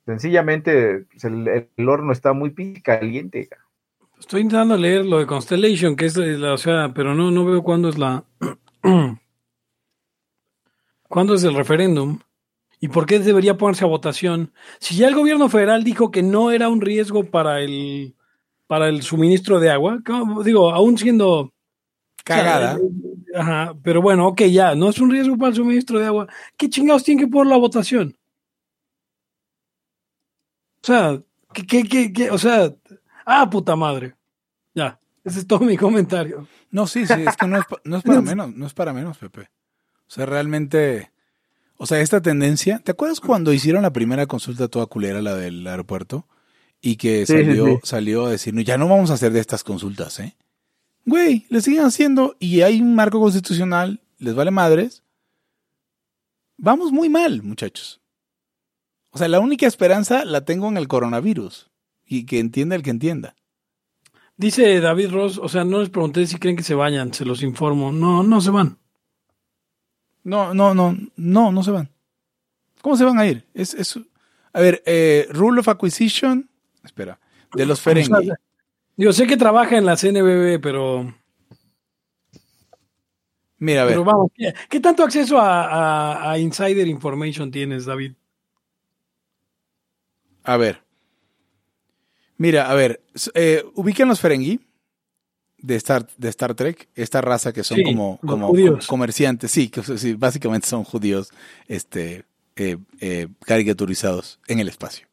sencillamente pues, el, el horno está muy caliente. Estoy intentando leer lo de Constellation, que es la, o sea, pero no, no veo cuándo es la. [clears throat] ¿Cuándo es el referéndum? ¿Y por qué debería ponerse a votación? Si ya el gobierno federal dijo que no era un riesgo para el, para el suministro de agua, digo, aún siendo Cagada. Ajá, pero bueno, ok, ya, no es un riesgo para el suministro de agua. ¿Qué chingados tienen que poner la votación? O sea, ¿qué, qué, qué, qué? O sea, ah, puta madre. Ya, ese es todo mi comentario. No, sí, sí, es que no es, no es para [laughs] menos, no es para menos, Pepe. O sea, realmente, o sea, esta tendencia, ¿te acuerdas cuando hicieron la primera consulta toda culera, la del aeropuerto? Y que sí, salió, sí. salió a decir, no, ya no vamos a hacer de estas consultas, ¿eh? Güey, le siguen haciendo y hay un marco constitucional, les vale madres. Vamos muy mal, muchachos. O sea, la única esperanza la tengo en el coronavirus. Y que entienda el que entienda. Dice David Ross, o sea, no les pregunté si creen que se vayan, se los informo. No, no se van. No, no, no, no, no se van. ¿Cómo se van a ir? Es, es, a ver, eh, Rule of Acquisition, espera, de los Ferengi. O sea, Digo, sé que trabaja en la CNBB, pero, Mira, a ver, pero vamos, ¿qué, qué tanto acceso a, a- a insider information tienes, David? A ver. Mira, a ver, eh, ubican los Ferengi de Star, de Star Trek, esta raza que son Sí, como, como comerciantes, sí, que sí, básicamente son judíos este, eh, eh, caricaturizados en el espacio.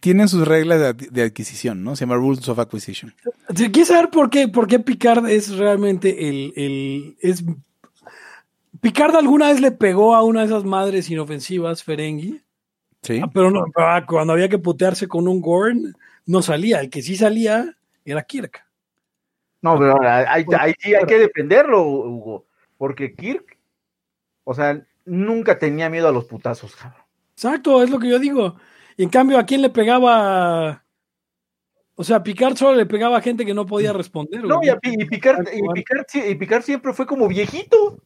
Tienen sus reglas de, de adquisición, ¿no? Se llama Rules of Acquisition. Si ¿Quieres saber por qué, por qué Picard es realmente el, el es Picard alguna vez le pegó a una de esas madres inofensivas, Ferengi, Sí. Ah, pero no, ah, cuando había que putearse con un Gorn, no salía. El que sí salía era Kirk. No, pero ahí, sí hay que defenderlo, Hugo, porque Kirk, o sea, nunca tenía miedo a los putazos, cabrón. Exacto, es lo que yo digo. Y en cambio, ¿a quién le pegaba? O sea, Picard solo le pegaba a gente que no podía responder. No, y, a y Picard, y, Picard, y Picard siempre fue como viejito.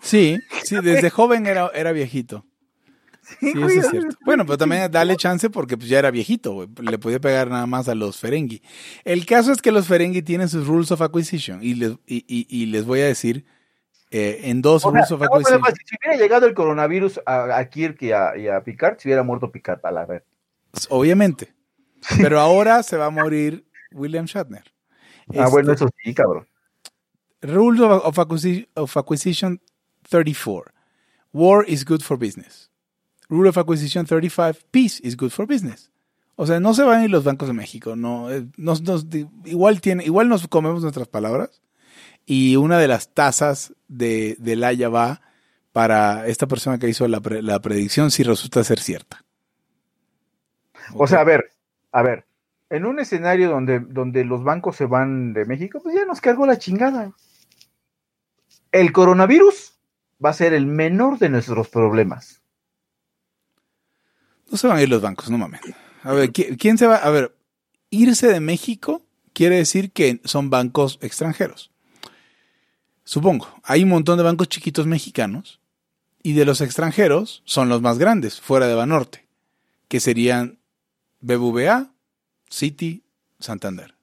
Sí, sí, [laughs] desde joven era, era viejito. Sí, eso es cierto. Bueno, pero también dale chance porque pues, ya era viejito. Le podía pegar nada más a los Ferengi. El caso es que los Ferengi tienen sus Rules of Acquisition y les, y, y- y les voy a decir eh, en dos O sea, Rules of Acquisition. si hubiera llegado el coronavirus a, a Kirk y a, y a Picard, se hubiera muerto Picard a la vez. Obviamente. Pero ahora se va a morir William Shatner. Ah, Este, bueno, eso sí, cabrón. Rules of, of Acquisi- of Acquisition 34. War is good for business. Rule of Acquisition 35. Peace is good for business. O sea, no se van a ir los bancos de México. No, eh, nos, igual, tiene, igual nos comemos nuestras palabras. Y una de las tasas de, del Haya va para esta persona que hizo la, pre- la predicción si resulta ser cierta. O sea, a ver, a ver, en un escenario donde, donde los bancos se van de México, pues ya nos cargó la chingada. El coronavirus va a ser el menor de nuestros problemas. No se van a ir los bancos, no mames. A ver, ¿qui- ¿quién se va? A ver, irse de México quiere decir que son bancos extranjeros. Supongo, hay un montón de bancos chiquitos mexicanos y de los extranjeros son los más grandes, fuera de Banorte, que serían BBVA, Citi, Santander.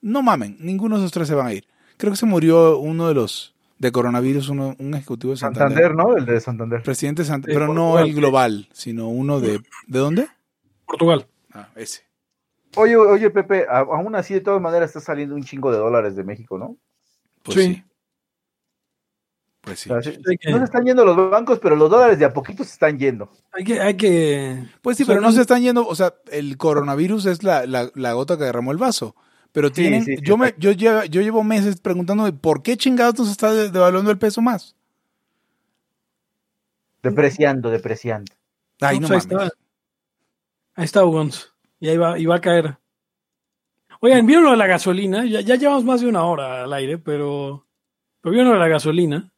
No mamen, ninguno de esos tres se van a ir. Creo que se murió uno de los de coronavirus, uno, un ejecutivo de Santander. Santander, ¿no? El de Santander. Presidente de Santander, pero no el global, sino uno de... ¿De dónde? Portugal. Ah, ese. Oye, oye, Pepe, aún así de todas maneras está saliendo un chingo de dólares de México, ¿no? Pues Sí. sí. Pues sí. O sea, no se están yendo los bancos, pero los dólares de a poquito se están yendo. Hay que, hay que. Pues sí, pero no se están yendo, o sea, el coronavirus es la, la, la gota que derramó el vaso. Pero tienen, sí, sí, yo, me, yo, llevo, yo llevo meses preguntándome por qué chingados nos está de- devaluando el peso más. Depreciando, depreciando. Ay, No, no, ahí mames. está. Ahí está Ugons. Y ahí va, y va a caer. Oigan, ¿vieron lo de la gasolina? Ya, ya llevamos más de una hora al aire, pero. Pero vieron lo de la gasolina.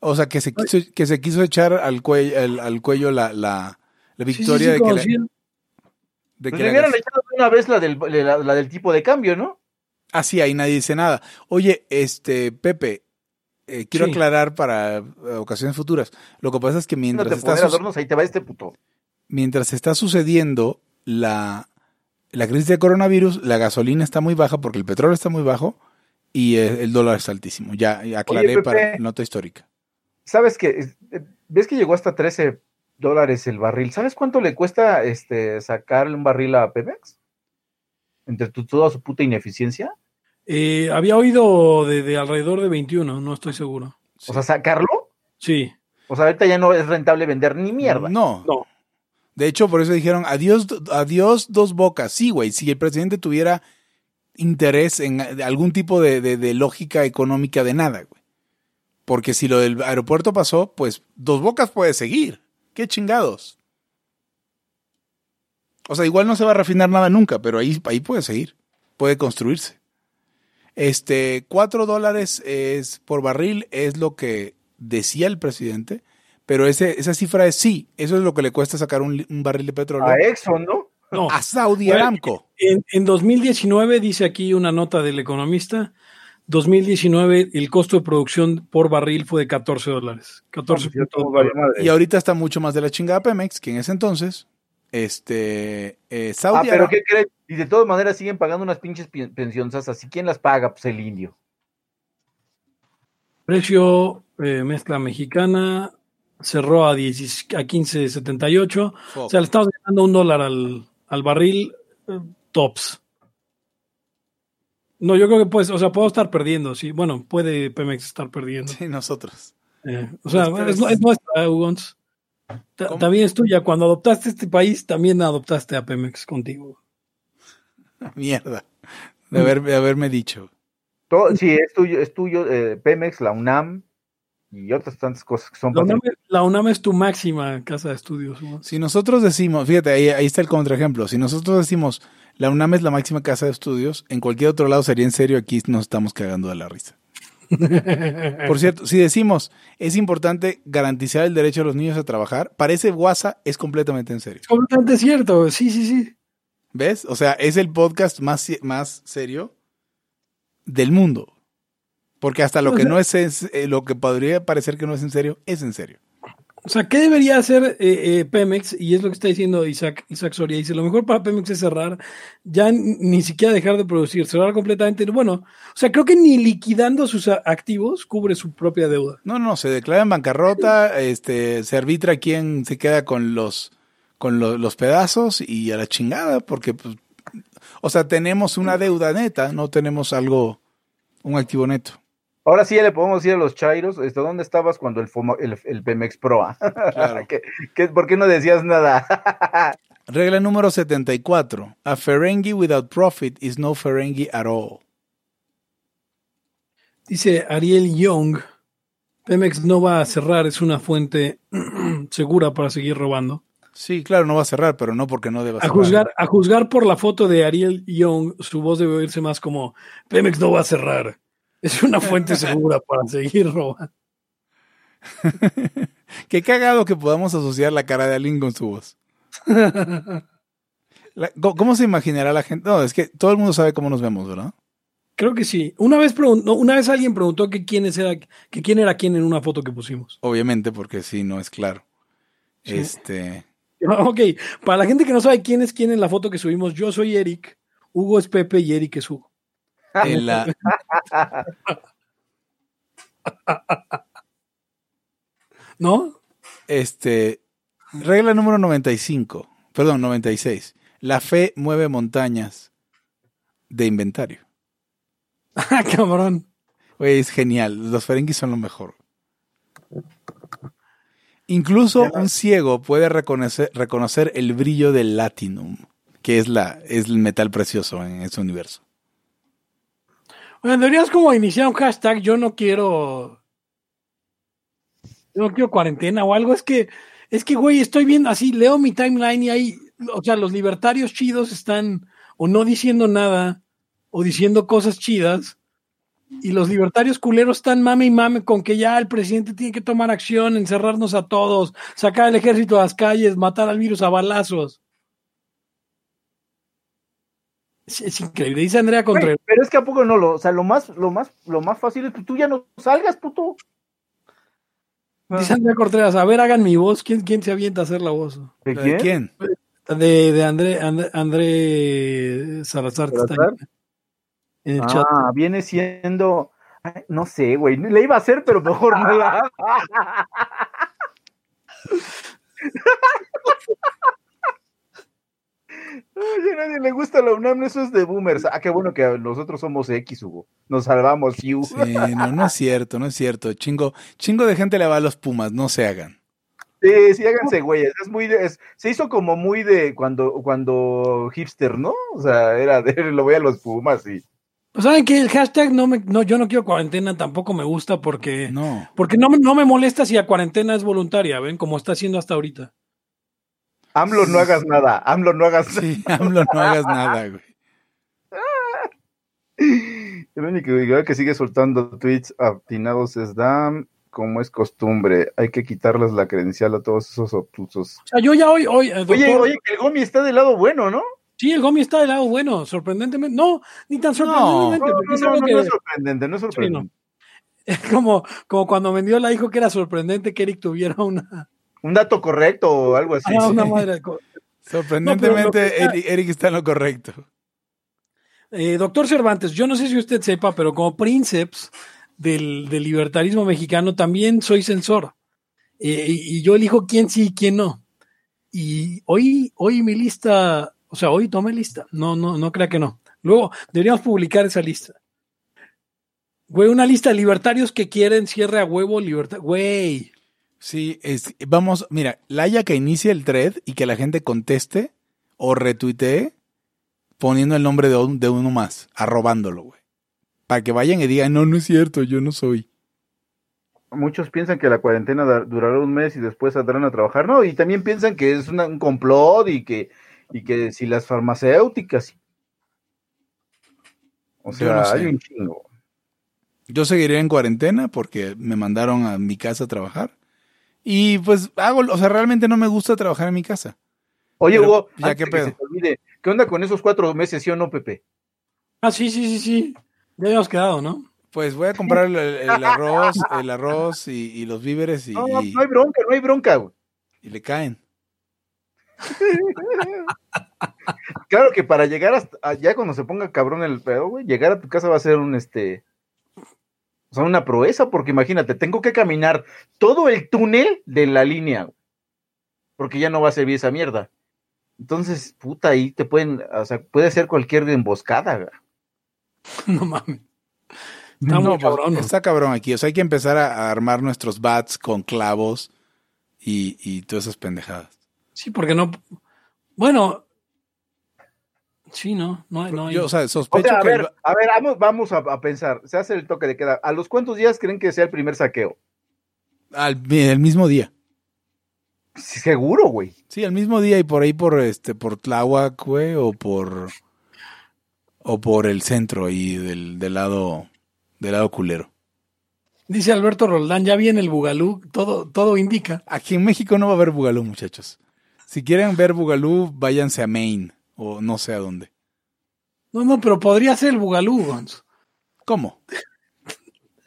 O sea, que se quiso, que se quiso echar al cuello, al, al cuello la, la, la Sí, sí, victoria sí, de que, la, de Pues que hubieran echado de una vez la del, la, la del tipo de cambio, ¿no? Ah, sí, ahí nadie dice nada. Oye, este, Pepe, eh, quiero Sí. aclarar para eh, ocasiones futuras. Lo que pasa es que No mientras te está, adornos, ahí te va este puto. mientras está sucediendo la, la crisis de coronavirus, la gasolina está muy baja porque el petróleo está muy bajo y eh, el dólar está altísimo. Ya, ya aclaré Pepe. para nota histórica. ¿Sabes que ¿Ves que llegó hasta 13 dólares el barril? ¿Sabes cuánto le cuesta este sacarle un barril a Pemex? Entre tu- toda su puta ineficiencia. Eh, había oído de, de alrededor de 21, no estoy seguro. Sí. O sea, sacarlo. Sí. O sea, ahorita ya no es rentable vender ni mierda. No. No. De hecho, por eso dijeron adiós, adiós dos bocas. Sí, güey, si el presidente tuviera interés en algún tipo de, de- de lógica económica de nada, güey. Porque si lo del aeropuerto pasó, pues dos bocas puede seguir. ¿Qué chingados? O sea, igual no se va a refinar nada nunca, pero ahí, ahí puede seguir. Puede construirse. Este, cuatro dólares es por barril es lo que decía el presidente, pero ese, esa cifra es sí, eso es lo que le cuesta sacar un, barril de petróleo A Exxon, ¿no? No. a Saudi Bueno, Aramco. En, en 2019, dice aquí una nota del economista, 2019 el costo de producción por barril fue de 14 dólares. 14 Ya todo vale madre. Y ahorita está mucho más de la chingada Pemex, que en ese entonces, este, eh, Ah, Saudi pero. ¿qué crees? Y de todas maneras siguen pagando unas pinches pi- pensiones. Así, ¿quién las paga? Pues el indio. Precio eh, mezcla mexicana cerró a, 10 a 15.78. O sea, le estamos dando un dólar al, al barril eh, tops. No, yo creo que pues, o sea, puedo estar perdiendo, sí. Bueno, puede Pemex estar perdiendo. Sí, nosotros. Eh, o sea, es, es nuestra, Ugons. Ta- ¿Cómo? También es tuya. Cuando adoptaste este país, también adoptaste a Pemex contigo. [laughs] Mierda. De, haber- de haberme dicho. Todo, sí, es tuyo, es tuyo eh, Pemex, la UNAM y otras tantas cosas que son La UNAM, la UNAM es tu máxima casa de estudios. Ugons. Si nosotros decimos, fíjate, ahí, ahí está el contraejemplo. Si nosotros decimos, la UNAM es la máxima casa de estudios, en cualquier otro lado sería en serio, aquí nos estamos cagando de la risa. [laughs] Por cierto, si decimos, es importante garantizar el derecho de los niños a trabajar, parece WhatsApp es completamente en serio. Es completamente cierto. Sí, sí, sí. ¿Ves? O sea, es el podcast más, más serio del mundo. Porque hasta lo O que sea- no es, es- eh, lo que podría parecer que no es en serio, es en serio. O sea, ¿qué debería hacer eh, eh, Pemex? Y es lo que está diciendo Isaac, Isaac Soria. Dice, lo mejor para Pemex es cerrar, ya ni siquiera dejar de producir, cerrar completamente. Bueno, o sea, creo que ni liquidando sus activos cubre su propia deuda. No, no, se declara en bancarrota, este, se arbitra quién se queda con los, con lo- los pedazos y a la chingada, porque, pues, o sea, tenemos una deuda neta, no tenemos algo, un activo neto. Ahora sí ya le podemos decir a los chairos, este, ¿dónde estabas cuando el, FOMO- el, el Pemex Proa? Claro. [laughs] ¿Qué, qué, por qué no decías nada? [laughs] Regla número 74. A Ferengi without profit is no Ferengi at all. Dice Ariel Young, Pemex no va a cerrar, es una fuente [clears throat] segura para seguir robando. Sí, claro, no va a cerrar, pero no porque no deba A cerrar. juzgar, a juzgar por la foto de Ariel Young, su voz debe oírse más como Pemex no va a cerrar. Es una fuente [laughs] segura para seguir robando. [laughs] Qué cagado que podamos asociar la cara de alguien con su voz. [laughs] La- ¿cómo- ¿Cómo se imaginará la gente? No, es que todo el mundo sabe cómo nos vemos, ¿verdad? Creo que sí. Una vez, pregun- no, una vez alguien preguntó que quién, era, que quién era quién en una foto que pusimos. Obviamente, porque sí, no es claro. Sí. Este. Ok, para la gente que no sabe quién es quién en la foto que subimos, yo soy Eric, Hugo es Pepe y Eric es Hugo. En la, [laughs] ¿No? este. Regla número 95. Perdón, 96. La fe mueve montañas de inventario. Ah, cabrón. Güey, es genial. Los Ferengis son lo mejor. Incluso un ciego puede reconocer, reconocer el brillo del latinum, que es, la, es el metal precioso en ese universo. Bueno, deberías como iniciar un hashtag, yo no quiero. Yo no quiero cuarentena o algo. Es que, es que, güey, estoy viendo así, leo mi timeline y ahí, o sea, los libertarios chidos están o no diciendo nada o diciendo cosas chidas. Y los libertarios culeros están mame y mame con que ya el presidente tiene que tomar acción, encerrarnos a todos, sacar el ejército a las calles, matar al virus a balazos. Es, es increíble. Dice Andrea Contreras. pero es que a poco no lo, o sea, lo más, lo más, lo más fácil es que tú ya no salgas, puto. Dice Andrea Contreras, a ver, hagan mi voz. ¿Quién, quién se avienta a hacer la voz? ¿De ¿De quién? quién? De, de André, André, André Salazar, que está ¿Salazar? en el chat. Ah, viene siendo, ay, no sé, güey, le iba a hacer, pero mejor no la. [laughs] [laughs] Ay, a nadie le gusta la UNAM, eso es de boomers. Ah, qué bueno que nosotros somos X, Hugo. Nos salvamos, Fiu. Sí, no, no es cierto, no es cierto. Chingo, chingo de gente le va a los Pumas, no se hagan. Sí, sí, háganse güeyes. Es muy de- es- se hizo como muy de cuando, cuando hipster, ¿no? O sea, era de [laughs] lo voy a los Pumas y. Pues saben que el hashtag no me, no, yo no quiero cuarentena, tampoco me gusta porque, No. porque no, me- no me molesta si la cuarentena es voluntaria, ven, como está haciendo hasta ahorita. AMLO, no hagas nada. AMLO, no hagas nada. Sí, AMLO, no hagas nada, güey. [laughs] El único que, que sigue soltando tweets atinados es Dam, como es costumbre. Hay que quitarles la credencial a todos esos obtusos. O sea, yo ya hoy, hoy, eh, Oye, doctor, oye, que el Gomi está del lado bueno, ¿no? sí, el Gomi está del lado bueno, sorprendentemente, no, ni tan No, sorprendentemente, no, porque es no, algo no, que- no es sorprendente, no es sorprendente. [laughs] es como, como cuando vendió la dijo que era sorprendente que Eric tuviera una, Un dato correcto o algo así. ah, una madre de co- Sorprendentemente, No, Eric, Eric está en lo correcto. Eh, doctor Cervantes, yo no sé si usted sepa, pero como princeps del, del libertarismo mexicano también soy censor. Eh, y, y yo elijo quién sí y quién no. Y hoy, hoy mi lista, o sea, hoy tomé lista. No, no, no crea que no. Luego deberíamos publicar esa lista. Güey, una lista de libertarios que quieren cierre a huevo libertad. Güey. Sí, es, vamos, mira, Laia que inicie el thread y que la gente conteste o retuitee poniendo el nombre de, un- de uno más, arrobándolo, güey. Para que vayan y digan, no, no es cierto, yo no soy. Muchos piensan que la cuarentena durará un mes y después saldrán a trabajar. No, y también piensan que es una- un complot y que, y que si las farmacéuticas. O sea, no sé. hay un chingo. Yo seguiré en cuarentena porque me mandaron a mi casa a trabajar. Y pues hago, o sea, realmente no me gusta trabajar en mi casa. Oye, Pero, Hugo, ya, ¿qué que pedo? se te olvide, ¿qué onda con esos cuatro meses, sí o no, Pepe? Ah, sí, sí, sí, sí. Ya habíamos quedado, ¿no? Pues voy a comprar el, el arroz, el arroz y, y los víveres y, No, no hay bronca, no hay bronca, güey. y le caen. [laughs] Claro que para llegar hasta allá cuando se ponga cabrón el pedo, güey, llegar a tu casa va a ser un este o sea, una proeza, porque imagínate, tengo que caminar todo el túnel de la línea, güey, porque ya no va a servir esa mierda. Entonces, puta, ahí te pueden, o sea, puede ser cualquier emboscada, güey. [laughs] No mames. Está muy No, pues, cabrón. ¿no? está cabrón aquí. O sea, hay que empezar a, a armar nuestros bats con clavos y, y todas esas pendejadas. Sí, porque no. Bueno. Sí, no, no hay. No hay. Yo, o sea, O sospecho sea, a que... el ver, a ver, vamos, vamos a, a pensar, se hace el toque de queda. ¿A los cuántos días creen que sea el primer saqueo? Al, el mismo día. Sí, Seguro, güey. Sí, al mismo día y por ahí por este por Tláhuac, güey, o por o por el centro ahí del, del lado del lado culero. Dice Alberto Roldán, ya viene el Bugalú, todo, todo indica. Aquí en México no va a haber Bugalú, muchachos. Si quieren ver Bugalú, váyanse a Maine o no sé a dónde. No, no, pero podría ser el Bugalú, Gonz. ¿Cómo? [laughs]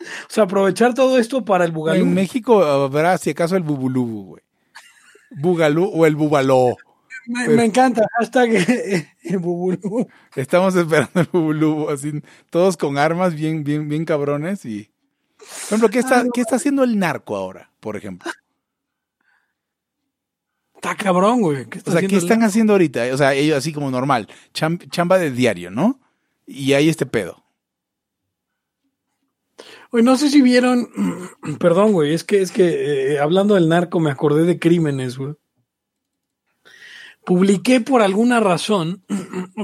O sea, aprovechar todo esto para el Bugalú. En México habrá si acaso el Bubulú, güey. Bugalú o el Bubaló. Me, me encanta, hashtag eh, [laughs] el Bubulú. Estamos esperando el Bubulú, así, todos con armas bien, bien, bien cabrones y. Por ejemplo, ¿qué está, ¿qué está haciendo el narco ahora, por ejemplo? Está cabrón, güey. ¿Qué está O sea, ¿qué están haciendo ahorita? O sea, ellos así como normal, cham- chamba de diario, ¿no? Y hay este pedo. Oye, no sé si vieron, perdón, güey, es que es que eh, hablando del narco me acordé de crímenes, güey. Publiqué por alguna razón,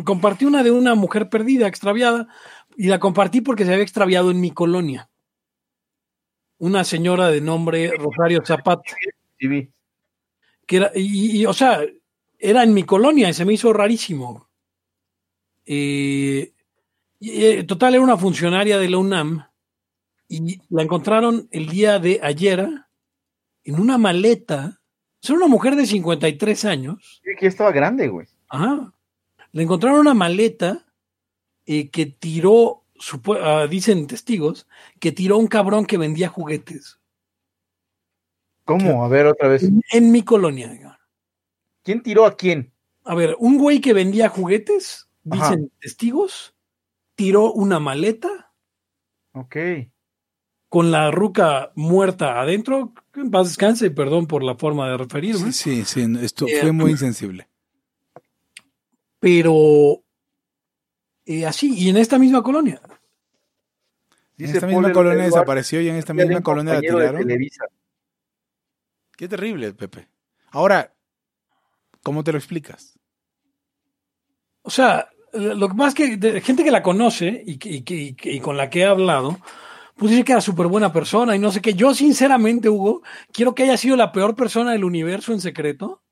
compartí una de una mujer perdida, extraviada, y la compartí porque se había extraviado en mi colonia. Una señora de nombre Rosario Zapata, Sí, vi. Que era, y, y, o sea, era en mi colonia y se me hizo rarísimo. Eh, y, eh, total, era una funcionaria de la UNAM y la encontraron el día de ayer en una maleta. Es una mujer de 53 años. Sí, que estaba grande, güey. Ajá. Le encontraron una maleta eh, que tiró, ah, dicen testigos, que tiró un cabrón que vendía juguetes ¿Cómo? A ver, otra vez. en, en mi colonia. digamos. ¿Quién tiró a quién? A ver, un güey que vendía juguetes, Ajá. dicen testigos, tiró una maleta Ok. con la ruca muerta adentro. En paz descanse, perdón por la forma de referirme. Sí, sí, sí, esto Eh, fue muy insensible. Pero eh, así, y en esta misma colonia. En esta Paul misma colonia Eduardo, desapareció y en esta de misma colonia la de tiraron. Televisa. Qué terrible, Pepe. Ahora, ¿cómo te lo explicas? O sea, lo más que de gente que la conoce y, que- y que- con la que he hablado, pues dice que era súper buena persona y no sé qué. Yo, sinceramente, Hugo, quiero que haya sido la peor persona del universo en secreto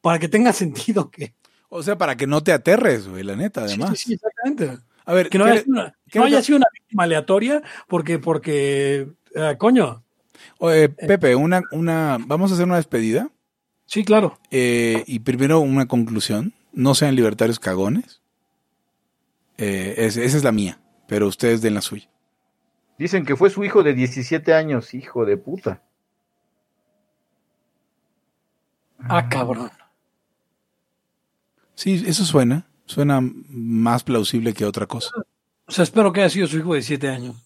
para que tenga [laughs] sentido que. O sea, para que no te aterres, güey, la neta, además. Sí, sí, sí, exactamente. A ver, Que no, ¿qué haya, le- sido una, qué no le- haya sido una víctima aleatoria porque, porque, eh, coño. Oye, Pepe, una, una, vamos a hacer una despedida Sí, claro. eh, y primero una conclusión. No sean libertarios cagones. Eh, es- esa es la mía, pero ustedes den la suya. Dicen que fue su hijo de 17 años, hijo de puta. Ah, cabrón. Sí, eso suena. Suena más plausible que otra cosa. O sea, espero que haya sido su hijo de siete años.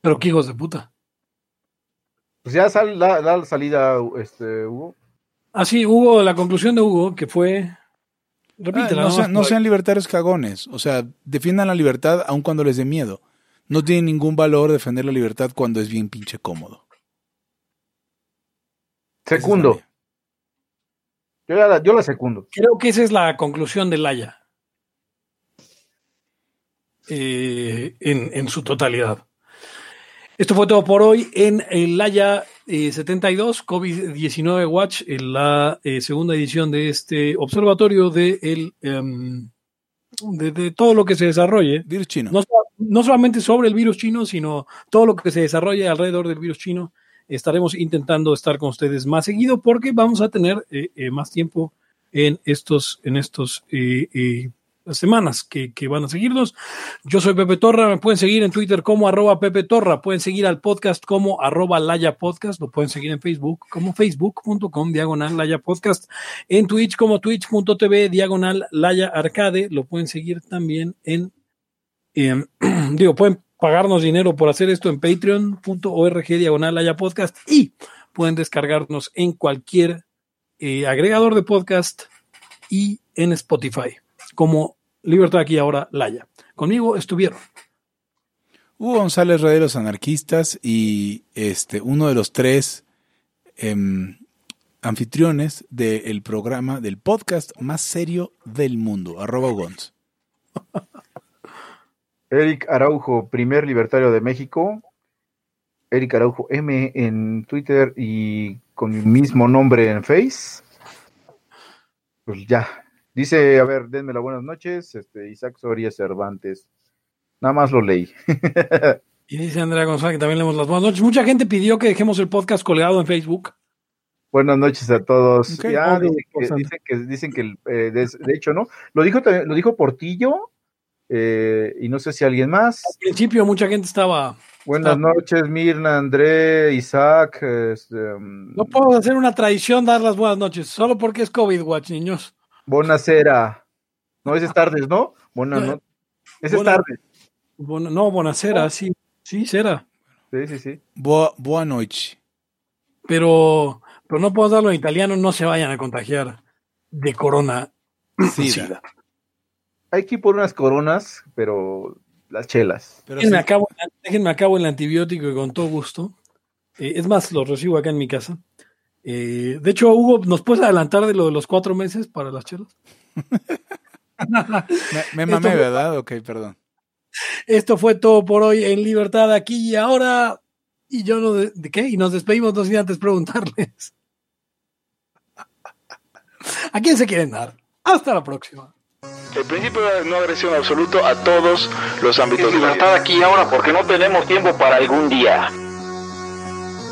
Pero qué hijos de puta. Pues ya sal, da, da la salida, este, Hugo. Ah, sí, Hugo, la conclusión de Hugo, que fue. Ah, Repítela. no, sean, no por- sean libertarios cagones. O sea, defiendan la libertad aun cuando les dé miedo. No tiene ningún valor defender la libertad cuando es bien pinche cómodo. La Secundo. Yo, la, yo la secundo. Creo que esa es la conclusión de Laya. Eh, en, en su totalidad. Esto fue todo por hoy en el Laya eh, 72, COVID-19 Watch, en la eh, segunda edición de este observatorio de, el, em, de, de todo lo que se desarrolle. Virus chino. No, no solamente sobre el virus chino, sino todo lo que se desarrolle alrededor del virus chino. Estaremos intentando estar con ustedes más seguido porque vamos a tener eh, eh, más tiempo en estos, en estos eh, semanas que, van a seguirnos. Yo soy Pepe Torra, me pueden seguir en Twitter como arroba Pepe Torra, pueden seguir al podcast como arroba Laya Podcast, lo pueden seguir en Facebook como facebook.com diagonal Laya Podcast, en Twitch como twitch.tv diagonal Laya Arcade, lo pueden seguir también en eh, [clears throat] digo, pueden pagarnos dinero por hacer esto en patreon.org diagonal haya podcast y pueden descargarnos en cualquier eh, agregador de podcast y en Spotify como Libertad aquí ahora Laya. Conmigo estuvieron Hugo González Rey de los Anarquistas y este, uno de los tres em, anfitriones del programa, del podcast más serio del mundo, arroba Gonz. [laughs] Eric Araujo, primer libertario de México. Eric Araujo M en Twitter y con mi mismo nombre en Face. Pues ya. Dice, a ver, denme las buenas noches, este, Isaac Soria Cervantes. Nada más lo leí. Y dice Andrea González que también leemos las buenas noches. Mucha gente pidió que dejemos el podcast colgado en Facebook. Buenas noches a todos. Ya dicen que, dicen que, dicen que el, eh, de, de hecho, ¿no? Lo dijo, también- lo dijo Portillo eh, y no sé si alguien más. Al principio mucha gente estaba... Buenas noches, Mirna, André, Isaac. este, um, No puedo hacer una tradición dar las buenas noches, solo porque es COVID Watch, niños. Buenasera. No, ese es tardes, ¿no? Buenas no. Ese es Buena- tardes. No, bonacera, sí, sí, será. Sí, sí, sí. Boa, boa noche. Pero, pero no puedo darlo en italiano, no se vayan a contagiar de corona. Sida. Hay que ir por unas coronas, pero las chelas. Pero Déjenme sí, acabo, déjenme acabo el antibiótico y con todo gusto. Eh, es más, lo recibo acá en mi casa. Eh, de hecho, Hugo, ¿nos puedes adelantar de lo de los cuatro meses para las chelas? [laughs] me, me mamé, ¿verdad? Ok, perdón. Esto fue todo por hoy en Libertad aquí y ahora. Y yo no de, ¿de qué? Y nos despedimos no sin antes preguntarles. [laughs] ¿A quién se quieren dar? Hasta la próxima. El principio de no agresión absoluto a todos los ámbitos libertad aquí y ahora porque no tenemos tiempo para algún día.